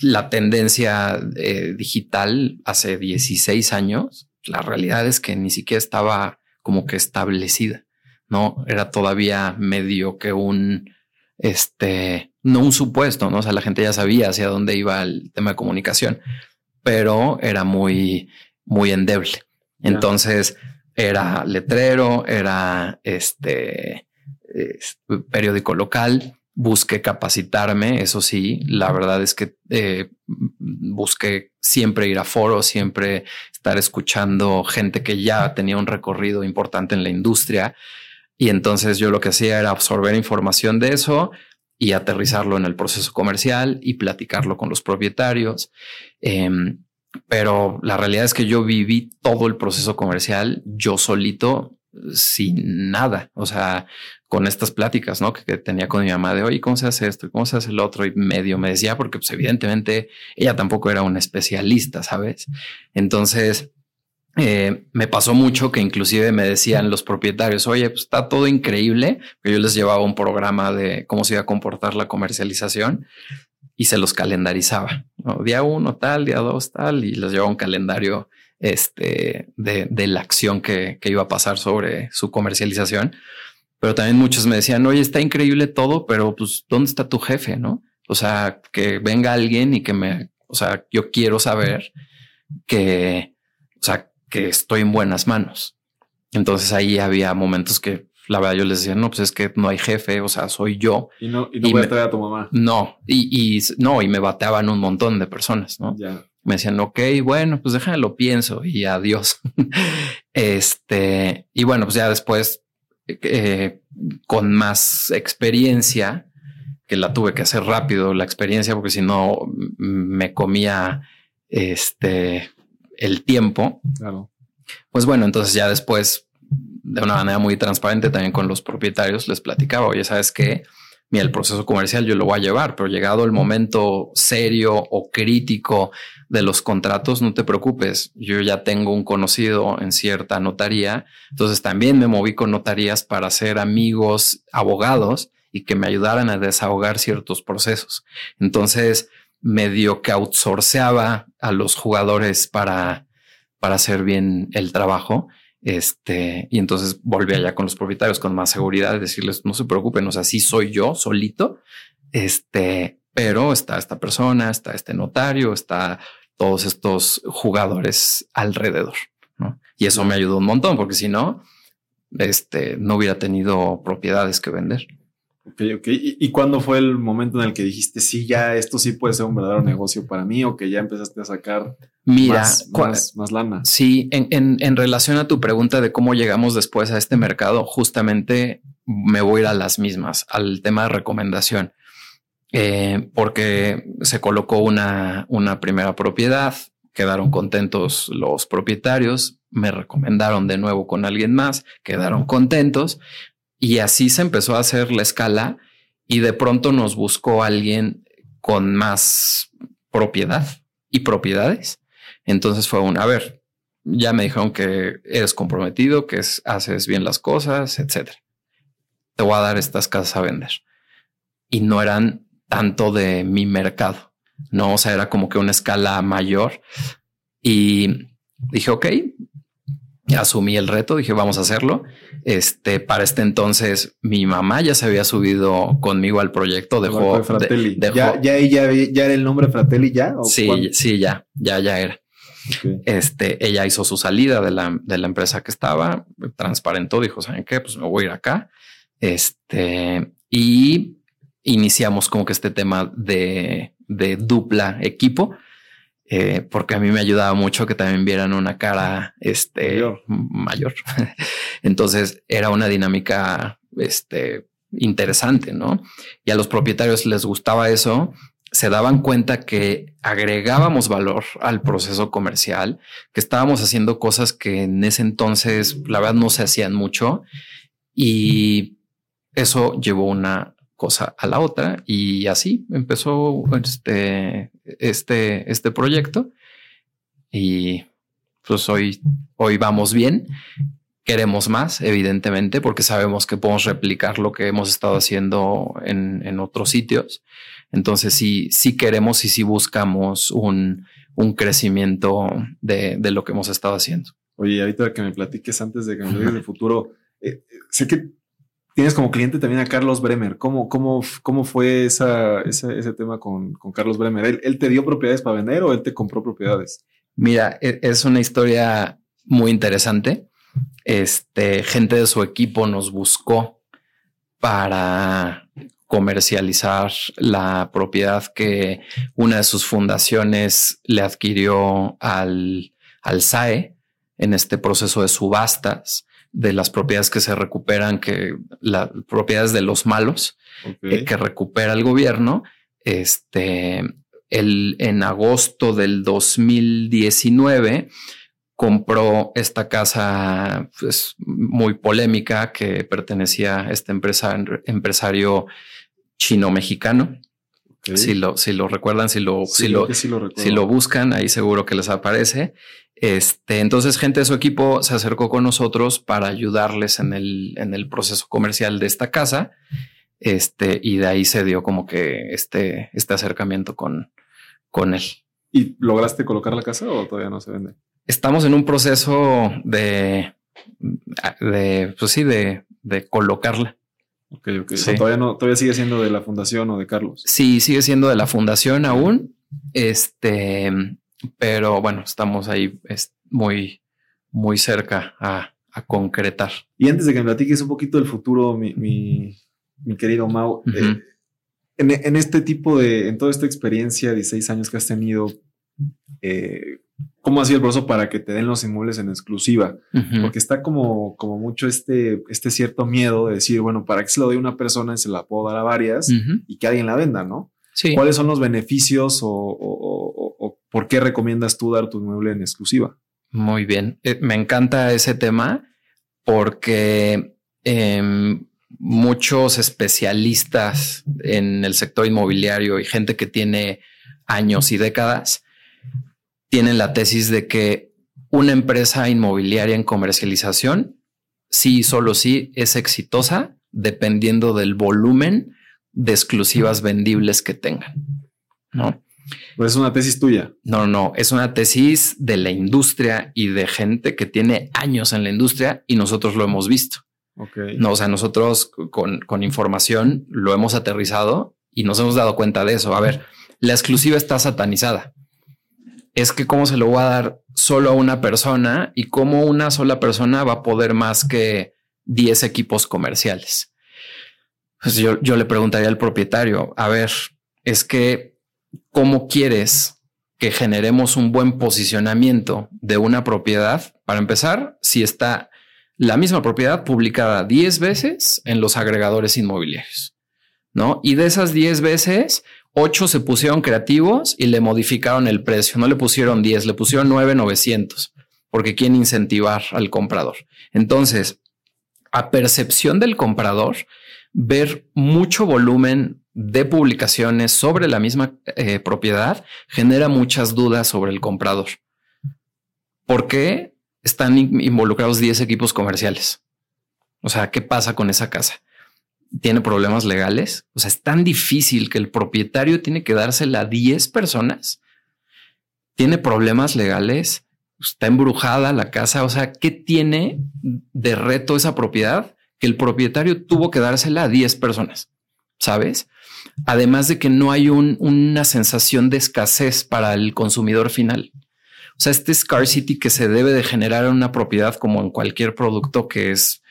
la tendencia eh, digital hace 16 años, la realidad es que ni siquiera estaba como que establecida, ¿no? Era todavía medio que un, este, no un supuesto, ¿no? O sea, la gente ya sabía hacia dónde iba el tema de comunicación, pero era muy, muy endeble. Entonces, era letrero, era este, periódico local, busqué capacitarme, eso sí, la verdad es que eh, busqué siempre ir a foros, siempre estar escuchando gente que ya tenía un recorrido importante en la industria. Y entonces yo lo que hacía era absorber información de eso y aterrizarlo en el proceso comercial y platicarlo con los propietarios. Em, pero la realidad es que yo viví todo el proceso comercial yo solito sin nada. O sea, con estas pláticas, ¿no? Que, tenía con mi mamá de, oye, ¿cómo se hace esto? ¿Cómo se hace el otro? Y medio me decía, porque pues evidentemente ella tampoco era una especialista, ¿sabes? Entonces, eh, me pasó mucho que inclusive me decían los propietarios, oye, pues está todo increíble, que yo les llevaba un programa de cómo se iba a comportar la comercialización y se los calendarizaba. Día uno tal, día dos tal, y les llevaba un calendario este, de, de la acción que, que, iba a pasar sobre su comercialización. Pero también muchos me decían, oye, está increíble todo, pero pues, ¿dónde está tu jefe? No? O sea, que venga alguien y que me, o sea, yo quiero saber que, o sea, que estoy en buenas manos. Entonces ahí había momentos que la verdad yo les decía, no, pues es que no hay jefe, o sea, soy yo. Y no, y no voy a traer a tu mamá. No, y, y, no, y me bateaban un montón de personas, ¿no? Ya. Me decían, ok, bueno, pues déjame lo pienso y adiós. este, y bueno, pues ya después, eh, con más experiencia, que la tuve que hacer rápido la experiencia, porque si no me comía este el tiempo. Claro. Pues bueno, entonces ya después de una manera muy transparente también con los propietarios, les platicaba, oye, ¿sabes qué? Mira, el proceso comercial yo lo voy a llevar, pero llegado el momento serio o crítico de los contratos, no te preocupes, yo ya tengo un conocido en cierta notaría, entonces también me moví con notarías para ser amigos, abogados y que me ayudaran a desahogar ciertos procesos. Entonces, medio que outsourceaba a los jugadores para, para hacer bien el trabajo este, y entonces volví allá con los propietarios con más seguridad, decirles, no se preocupen, o sea, sí soy yo solito, este, pero está esta persona, está este notario, está todos estos jugadores alrededor, ¿no? Y eso me ayudó un montón, porque si no, este, no hubiera tenido propiedades que vender. Ok, ok. ¿Y, cuándo fue el momento en el que dijiste, sí, ya esto sí puede ser un verdadero negocio para mí o que ya empezaste a sacar Mira, más, más, lana? Sí, en, en, en, relación a tu pregunta de cómo llegamos después a este mercado, justamente me voy a ir a las mismas, al tema de recomendación, eh, porque se colocó una, una primera propiedad, quedaron contentos los propietarios, me recomendaron de nuevo con alguien más, quedaron contentos y así se empezó a hacer la escala y de pronto nos buscó alguien con más propiedad y propiedades. Entonces fue un, a ver, ya me dijeron que eres comprometido, que haces bien las cosas, etcétera. Te voy a dar estas casas a vender. Y no eran tanto de mi mercado. No, o sea, era como que una escala mayor. Y dije, ok, asumí el reto, dije, vamos a hacerlo. Este, para este entonces, mi mamá ya se había subido conmigo al proyecto, dejó, Fratelli. ¿Ya, ya, ya, era el nombre Fratelli ya? sí, sí, ya, ya, ya era. Este, ella hizo su salida de la, de la empresa que estaba, transparentó, dijo, ¿saben qué? Pues me voy a ir acá. Este, y iniciamos como que este tema de, de dupla equipo eh, porque a mí me ayudaba mucho que también vieran una cara este, mayor. Entonces era una dinámica este, interesante, ¿no? Y a los propietarios les gustaba eso se daban cuenta que agregábamos valor al proceso comercial, que estábamos haciendo cosas que en ese entonces, la verdad, no se hacían mucho. Y eso llevó una cosa a la otra y así empezó este, este, este proyecto. Y pues hoy, hoy vamos bien. Queremos más, evidentemente, porque sabemos que podemos replicar lo que hemos estado haciendo en, en otros sitios. Entonces, sí, sí queremos y sí buscamos un, un crecimiento de, de, lo que hemos estado haciendo. Oye, ahorita que me platiques antes de que me digas el futuro, eh, sé que tienes como cliente también a Carlos Bremer. ¿Cómo, cómo, cómo fue esa, ese, tema con, con, Carlos Bremer? ¿Él, ¿Él, te dio propiedades para vender o él te compró propiedades? Mira, e, es una historia muy interesante. Este, gente de su equipo nos buscó para comercializar la propiedad que una de sus fundaciones le adquirió al, al SAE en este proceso de subastas de las propiedades que se recuperan, que las propiedades de los malos okay. eh, que recupera el gobierno. Este, el, en agosto del 2019 compró esta casa pues, muy polémica que pertenecía a este empresa, empresario chino-mexicano. Okay. Si, lo, si lo recuerdan, si lo, sí, si, lo, sí lo si lo buscan, ahí seguro que les aparece. Este, entonces, gente de su equipo se acercó con nosotros para ayudarles en el, en el proceso comercial de esta casa. Este, y de ahí se dio como que este, este acercamiento con, con él. ¿Y lograste colocar la casa o todavía no se vende? Estamos en un proceso de, de pues sí, de, de colocarla. Ok, ok. Sí. todavía no, todavía sigue siendo de la fundación o de Carlos. Sí, sigue siendo de la fundación aún. Este, pero bueno, estamos ahí es muy, muy cerca a, a, concretar. Y antes de que me platiques un poquito del futuro, mi, mi, mi querido Mau, uh -huh. eh, en, en, este tipo de, en toda esta experiencia, 16 años que has tenido, eh, ¿cómo ha sido el proceso para que te den los inmuebles en exclusiva? Uh -huh. Porque está como, como mucho este, este cierto miedo de decir, bueno, ¿para qué se lo doy a una persona y se la puedo dar a varias uh -huh. y que alguien la venda, no? Sí. ¿Cuáles son los beneficios o, o, o, o, por qué recomiendas tú dar tu inmueble en exclusiva? Muy bien. Eh, me encanta ese tema porque eh, muchos especialistas en el sector inmobiliario y gente que tiene años y décadas tienen la tesis de que una empresa inmobiliaria en comercialización sí, solo sí es exitosa dependiendo del volumen de exclusivas vendibles que tengan. ¿no? Pues es una tesis tuya. No, no, es una tesis de la industria y de gente que tiene años en la industria y nosotros lo hemos visto. Okay. No, o sea, nosotros con, con, información lo hemos aterrizado y nos hemos dado cuenta de eso. A ver, la exclusiva está satanizada. Es que cómo se lo voy a dar solo a una persona y cómo una sola persona va a poder más que 10 equipos comerciales. Pues yo, yo le preguntaría al propietario, a ver, es que cómo quieres que generemos un buen posicionamiento de una propiedad. Para empezar, si está la misma propiedad publicada 10 veces en los agregadores inmobiliarios, ¿no? Y de esas 10 veces, 8 se pusieron creativos y le modificaron el precio. No le pusieron 10, le pusieron 9,900 porque quieren incentivar al comprador. Entonces, a percepción del comprador, ver mucho volumen de publicaciones sobre la misma eh, propiedad genera muchas dudas sobre el comprador. ¿Por qué están involucrados 10 equipos comerciales? O sea, ¿qué pasa con esa casa? ¿Tiene problemas legales? O sea, es tan difícil que el propietario tiene que dársela a 10 personas. ¿Tiene problemas legales? ¿Está embrujada la casa? O sea, ¿qué tiene de reto esa propiedad? Que el propietario tuvo que dársela a 10 personas, ¿sabes? Además de que no hay un, una sensación de escasez para el consumidor final. O sea, este scarcity que se debe de generar en una propiedad como en cualquier producto que es,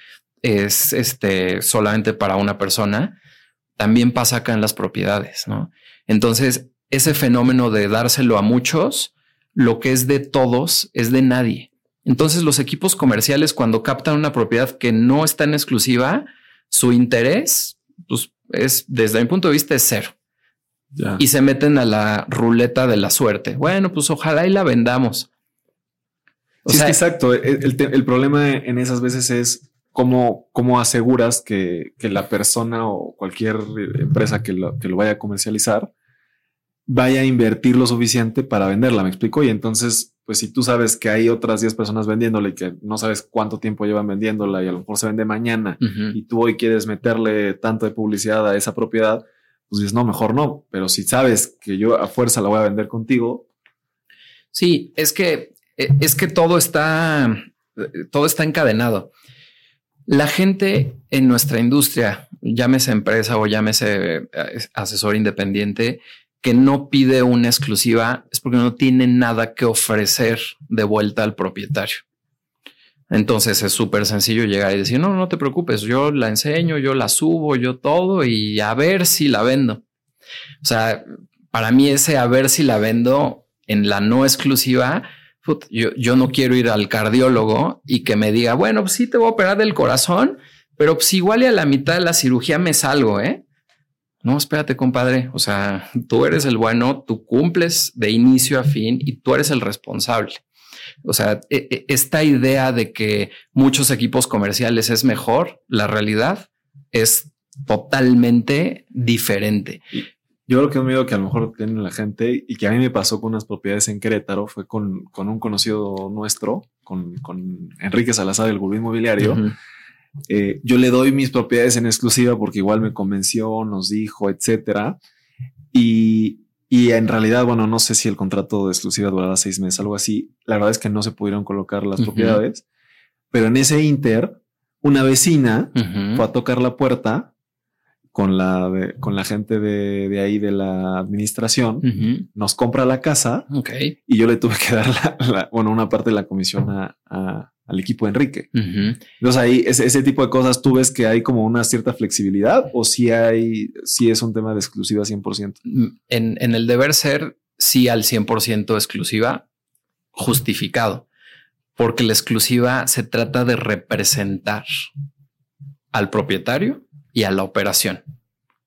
es este, solamente para una persona, también pasa acá en las propiedades, ¿no? Entonces, ese fenómeno de dárselo a muchos, lo que es de todos es de nadie. Entonces, los equipos comerciales, cuando captan una propiedad que no está en exclusiva, su interés, pues es desde mi punto de vista es cero. y se meten a la ruleta de la suerte. Bueno, pues ojalá y la vendamos. O sea, exacto. El, problema en esas veces es cómo, cómo aseguras que, la persona o cualquier empresa que lo, que lo vaya a comercializar vaya a invertir lo suficiente para venderla, me explico. Y entonces, pues si tú sabes que hay otras 10 personas vendiéndola y que no sabes cuánto tiempo llevan vendiéndola y a lo mejor se vende mañana y tú hoy quieres meterle tanto de publicidad a esa propiedad, pues dices, no, mejor no. Pero si sabes que yo a fuerza la voy a vender contigo. Sí, es que, e, es que todo está, todo está encadenado. La gente en nuestra industria, llámese empresa o llámese eh, asesor independiente, que no pide una exclusiva es porque no tiene nada que ofrecer de vuelta al propietario. Entonces es súper sencillo llegar y decir, no, no te preocupes, yo la enseño, yo la subo, yo todo y a ver si la vendo. O sea, para mí ese a ver si la vendo en la no exclusiva, yo, yo no quiero ir al cardiólogo y que me diga, bueno, pues sí te voy a operar del corazón, pero pues igual y a la mitad de la cirugía me salgo, ¿eh? No, espérate, compadre. O sea, tú eres el bueno, tú cumples de inicio a fin y tú eres el responsable. O sea, e, e, esta idea de que muchos equipos comerciales es mejor, la realidad es totalmente diferente. Yo creo que un miedo que a lo mejor tiene la gente y que a mí me pasó con unas propiedades en Querétaro fue con, un conocido nuestro, con, Enrique Salazar, el gurú inmobiliario. Eh, yo le doy mis propiedades en exclusiva porque igual me convenció, nos dijo, etcétera. Y, y en realidad, bueno, no sé si el contrato de exclusiva durará seis meses, algo así. La verdad es que no se pudieron colocar las propiedades, pero en ese inter, una vecina fue a tocar la puerta con la, con la gente de, ahí de la administración, nos compra la casa y yo le tuve que dar la, bueno, una parte de la comisión a al equipo de Enrique. Entonces ahí ese, tipo de cosas, tú ves que hay como una cierta flexibilidad o si hay, si es un tema de exclusiva 100%. Mm, en, en el deber ser, sí al 100% exclusiva, justificado, porque la exclusiva se trata de representar al propietario y a la operación.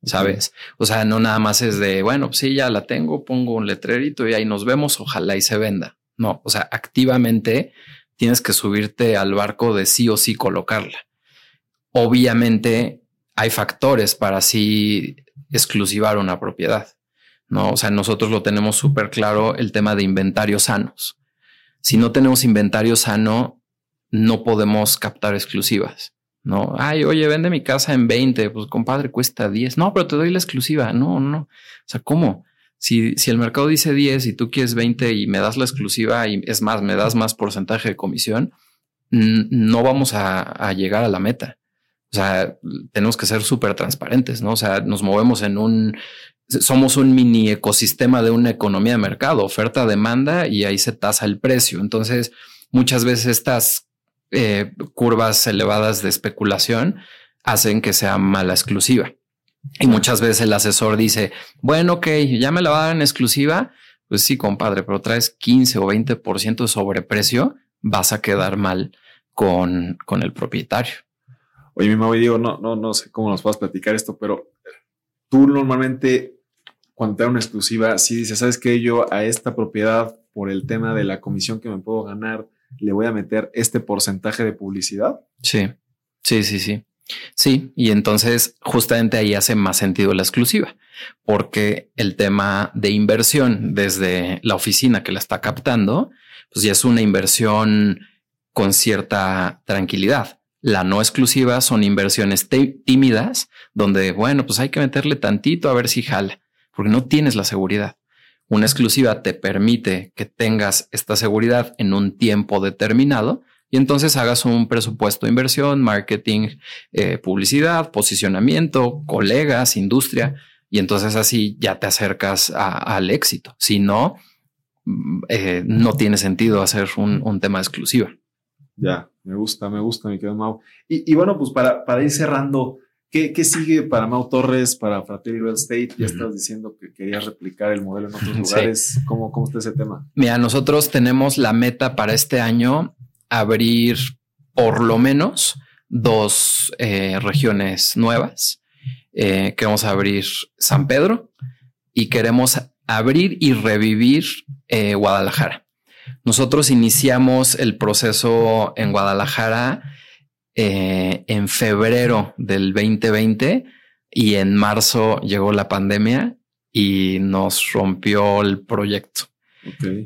¿Sabes? O sea, no nada más es de, bueno, pues sí, ya la tengo, pongo un letrerito y ahí nos vemos, ojalá y se venda. No, o sea, activamente tienes que subirte al barco de sí o sí colocarla. Obviamente hay factores para así exclusivar una propiedad. No, o sea, nosotros lo tenemos súper claro el tema de inventarios sanos. Si no tenemos inventario sano, no podemos captar exclusivas. No, ay, oye, vende mi casa en 20, pues compadre, cuesta 10. No, pero te doy la exclusiva. No, no. O sea, ¿cómo? Si, el mercado dice 10 y tú quieres 20 y me das la exclusiva y es más, me das más porcentaje de comisión, no vamos a, llegar a la meta. O sea, tenemos que ser súper transparentes, ¿no? O sea, nos movemos en un, somos un mini ecosistema de una economía de mercado, oferta, demanda y ahí se tasa el precio. Entonces, muchas veces estas eh, curvas elevadas de especulación hacen que sea mala exclusiva. Y muchas veces el asesor dice, bueno, ok, ya me la va a dar en exclusiva. Pues sí, compadre, pero traes 15 o 20% de sobreprecio, vas a quedar mal con, con el propietario. Oye, mi mamá, digo, no, no, no sé cómo nos puedas platicar esto, pero tú normalmente cuando te da una exclusiva, si dices, ¿sabes qué? Yo a esta propiedad, por el tema de la comisión que me puedo ganar, le voy a meter este porcentaje de publicidad. Sí, sí, sí, sí. Sí, y entonces justamente ahí hace más sentido la exclusiva, porque el tema de inversión desde la oficina que la está captando, pues ya es una inversión con cierta tranquilidad. La no exclusiva son inversiones tímidas, donde, bueno, pues hay que meterle tantito a ver si jala, porque no tienes la seguridad. Una exclusiva te permite que tengas esta seguridad en un tiempo determinado y entonces hagas un presupuesto de inversión, marketing, eh, publicidad, posicionamiento, colegas, industria, y entonces así ya te acercas al éxito. Si no, mm, eh, no tiene sentido hacer un, tema exclusivo. Ya, me gusta, me gusta, mi querido Mau. Y, bueno, pues para, para ir cerrando, ¿qué, sigue para Mau Torres, para Fratelli Real Estate? Ya estás diciendo que querías replicar el modelo en otros lugares. ¿Cómo, ¿Cómo está ese tema? Mira, nosotros tenemos la meta para este año abrir por lo menos dos eh, regiones nuevas. Eh, que vamos a abrir San Pedro y queremos abrir y revivir eh, Guadalajara. Nosotros iniciamos el proceso en Guadalajara eh, en febrero del 2020 y en marzo llegó la pandemia y nos rompió el proyecto.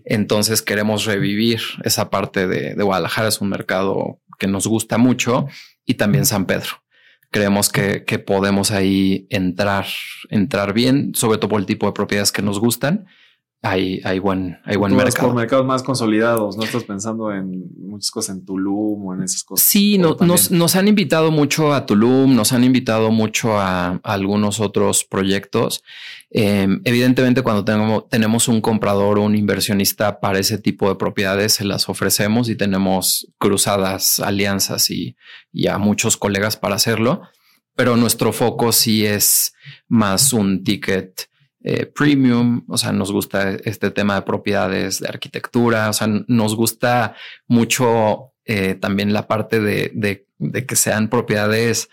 Entonces queremos revivir esa parte de, de, Guadalajara. Es un mercado que nos gusta mucho y también San Pedro. Creemos que, que podemos ahí entrar, entrar bien, sobre todo por el tipo de propiedades que nos gustan hay, hay buen, hay buen mercado. Por mercados más consolidados, no estás pensando en muchas cosas en Tulum o en esas cosas. Sí, nos, nos, han invitado mucho a Tulum, nos han invitado mucho a, algunos otros proyectos. Em, evidentemente, cuando tenemos, tenemos un comprador o un inversionista para ese tipo de propiedades, se las ofrecemos y tenemos cruzadas alianzas y, y a muchos colegas para hacerlo. Pero nuestro foco sí es más un ticket eh, premium, o sea, nos gusta este tema de propiedades de arquitectura, o sea, nos gusta mucho eh, también la parte de, que sean propiedades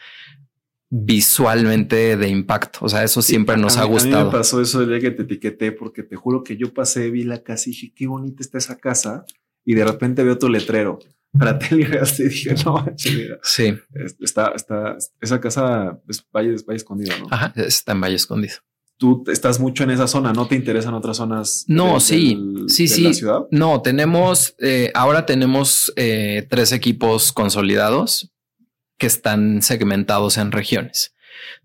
visualmente de impacto. O sea, eso siempre nos ha gustado. A mí me pasó eso el día que te etiqueté, porque te juro que yo pasé, vi la casa y dije, qué bonita está esa casa. Y de repente veo tu letrero. Para y dije, no, mira. Sí. Está, está, esa casa es Valle, Valle Escondido, ¿no? Ajá, está en Valle Escondido tú estás mucho en esa zona, ¿no te interesan otras zonas? No, sí, sí, sí. La ciudad? No, tenemos, eh, ahora tenemos eh, tres equipos consolidados que están segmentados en regiones.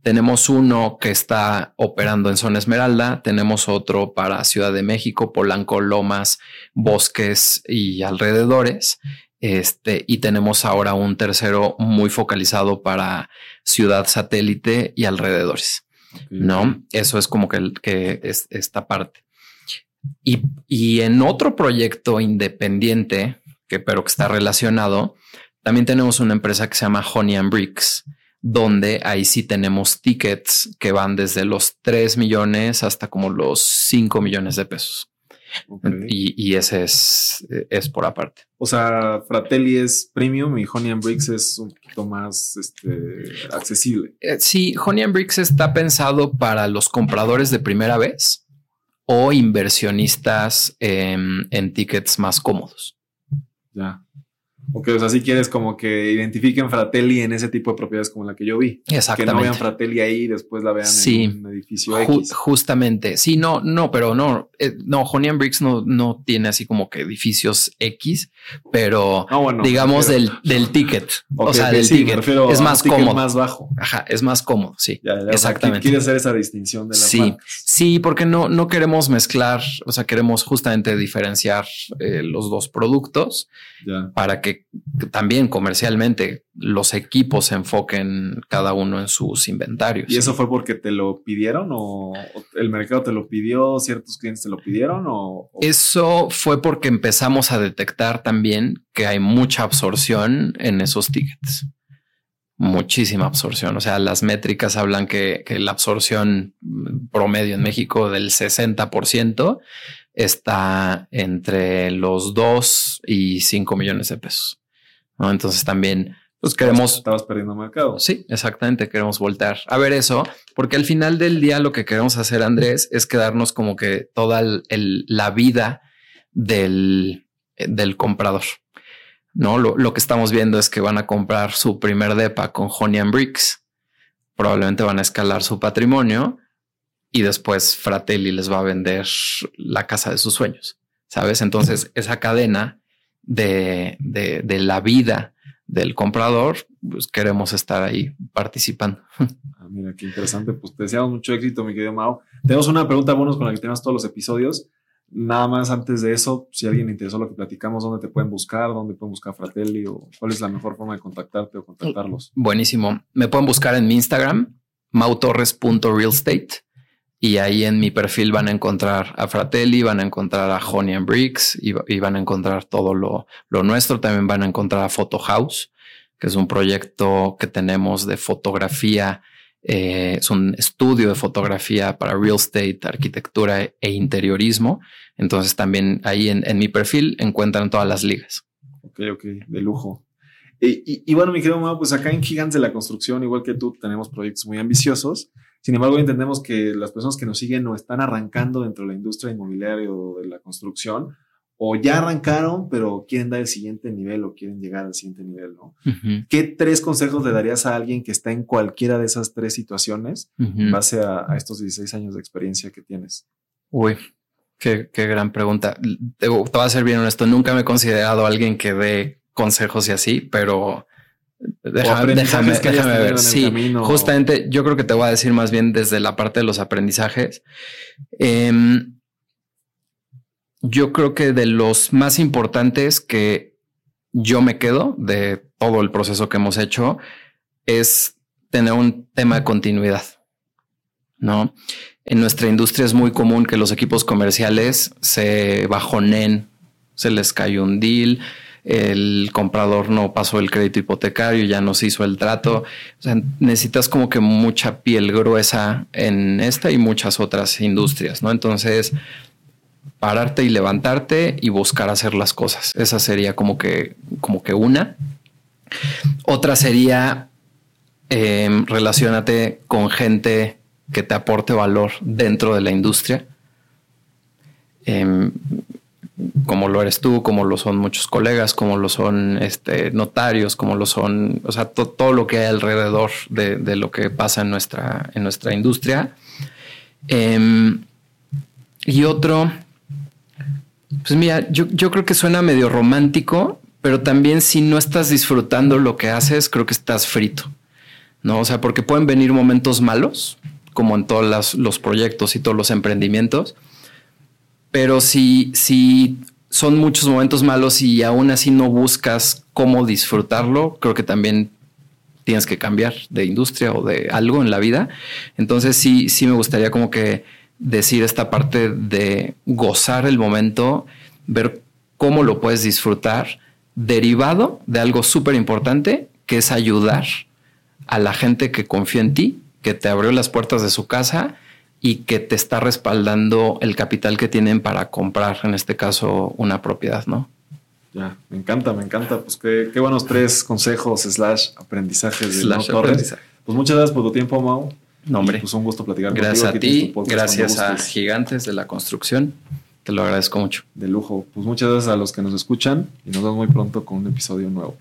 Tenemos uno que está operando en zona Esmeralda, tenemos otro para Ciudad de México, Polanco, Lomas, Bosques y alrededores. Este, y tenemos ahora un tercero muy focalizado para Ciudad Satélite y alrededores. ¿No? Eso es como que, que es esta parte. Y, y, en otro proyecto independiente, que pero que está relacionado, también tenemos una empresa que se llama Honey and Bricks, donde ahí sí tenemos tickets que van desde los 3 millones hasta como los 5 millones de pesos. Y, ese es, es por aparte. O sea, Fratelli es premium y Honey and Bricks es un poquito más este, accesible. Eh, sí, Honey and Bricks está pensado para los compradores de primera vez o inversionistas en tickets más cómodos. Ya. Ok, o sea, si quieres como que identifiquen Fratelli en ese tipo de propiedades como la que yo vi. Exactamente. Que no vean Fratelli ahí y después la vean en un edificio X. justamente. Sí, no, no, pero no, eh, no, Honey and Bricks no, no tiene así como que edificios X, pero ah, digamos del, del ticket. o sea, del ticket. Es más cómodo. más bajo. Ajá, es más cómodo. Sí, exactamente. Quiere hacer esa distinción de la Sí, sí, porque no, no queremos mezclar, o sea, queremos justamente diferenciar eh, los dos productos para que también comercialmente los equipos se enfoquen cada uno en sus inventarios. ¿Y eso fue porque te lo pidieron o el mercado te lo pidió, ciertos clientes te lo pidieron o, Eso fue porque empezamos a detectar también que hay mucha absorción en esos tickets. Muchísima absorción. O sea, las métricas hablan que, que la absorción promedio en México del 60% está entre los 2 y 5 millones de pesos. Entonces también, pues queremos... Estabas perdiendo mercado. Sí, exactamente, queremos voltear a ver eso, porque al final del día lo que queremos hacer, Andrés, es quedarnos como que toda la vida del, del comprador. No, lo, lo, que estamos viendo es que van a comprar su primer depa con Honey and Bricks. Probablemente van a escalar su patrimonio y después Fratelli les va a vender la casa de sus sueños. Sabes? Entonces, esa cadena de, de, la vida del comprador, pues queremos estar ahí participando. Ah, mira, qué interesante. Pues te deseamos mucho éxito, mi querido Mao. Tenemos una pregunta bonus con la que tenemos todos los episodios. Nada más antes de eso, si alguien le interesó lo que platicamos, ¿dónde te pueden buscar? ¿Dónde pueden buscar Fratelli? ¿O cuál es la mejor forma de contactarte o contactarlos? Buenísimo. Me pueden buscar en mi Instagram, mautorres.realestate y ahí en mi perfil van a encontrar a Fratelli, van a encontrar a Honey and Bricks y, van a encontrar todo lo, nuestro. También van a encontrar a Photo House, que es un proyecto que tenemos de fotografía. Eh, es un estudio de fotografía para real estate, arquitectura e interiorismo. Entonces también ahí en, mi perfil encuentran todas las ligas. Ok, ok, de lujo. Y, bueno, mi querido Mau, pues acá en Gigantes de la Construcción, igual que tú, tenemos proyectos muy ambiciosos Sin embargo, entendemos que las personas que nos siguen no están arrancando dentro de la industria inmobiliaria o de la construcción, o ya arrancaron, pero quieren dar el siguiente nivel o quieren llegar al siguiente nivel, ¿no? ¿Qué tres consejos le darías a alguien que está en cualquiera de esas tres situaciones en base a, estos 16 años de experiencia que tienes? Uy, qué, gran pregunta. Te, voy a ser bien honesto, nunca me he considerado alguien que dé consejos y así, pero déjame, déjame, ver. Sí, justamente yo creo que te voy a decir más bien desde la parte de los aprendizajes. Eh, yo creo que de los más importantes que yo me quedo de todo el proceso que hemos hecho es tener un tema de continuidad. No en nuestra industria es muy común que los equipos comerciales se bajonen, se les cayó un deal, el comprador no pasó el crédito hipotecario, ya no se hizo el trato. O sea, necesitas como que mucha piel gruesa en esta y muchas otras industrias, ¿no? Entonces, pararte y levantarte y buscar hacer las cosas. Esa sería como que, como que una. Otra sería eh, relacionate con gente que te aporte valor dentro de la industria. Em, como lo eres tú, como lo son muchos colegas, como lo son este, notarios, como lo son, o sea, todo lo que hay alrededor de, lo que pasa en nuestra, en nuestra industria. Em, y otro, pues mira, yo, yo creo que suena medio romántico, pero también si no estás disfrutando lo que haces, creo que estás frito. ¿no? O sea, porque pueden venir momentos malos, como en todos los proyectos y todos los emprendimientos, pero si, si son muchos momentos malos y aún así no buscas cómo disfrutarlo, creo que también tienes que cambiar de industria o de algo en la vida. Entonces sí, sí me gustaría como que decir esta parte de gozar el momento, ver cómo lo puedes disfrutar, derivado de algo súper importante, que es ayudar a la gente que confía en ti, que te abrió las puertas de su casa y que te está respaldando el capital que tienen para comprar, en este caso, una propiedad, ¿no? Ya, me encanta, me encanta. Pues qué, buenos tres consejos slash aprendizajes de slash Pues muchas gracias por tu tiempo, Mau. No, hombre. pues un gusto platicar gracias a ti, gracias a Gigantes de la Construcción. Te lo agradezco mucho. De lujo. Pues muchas gracias a los que nos escuchan y nos vemos muy pronto con un episodio nuevo.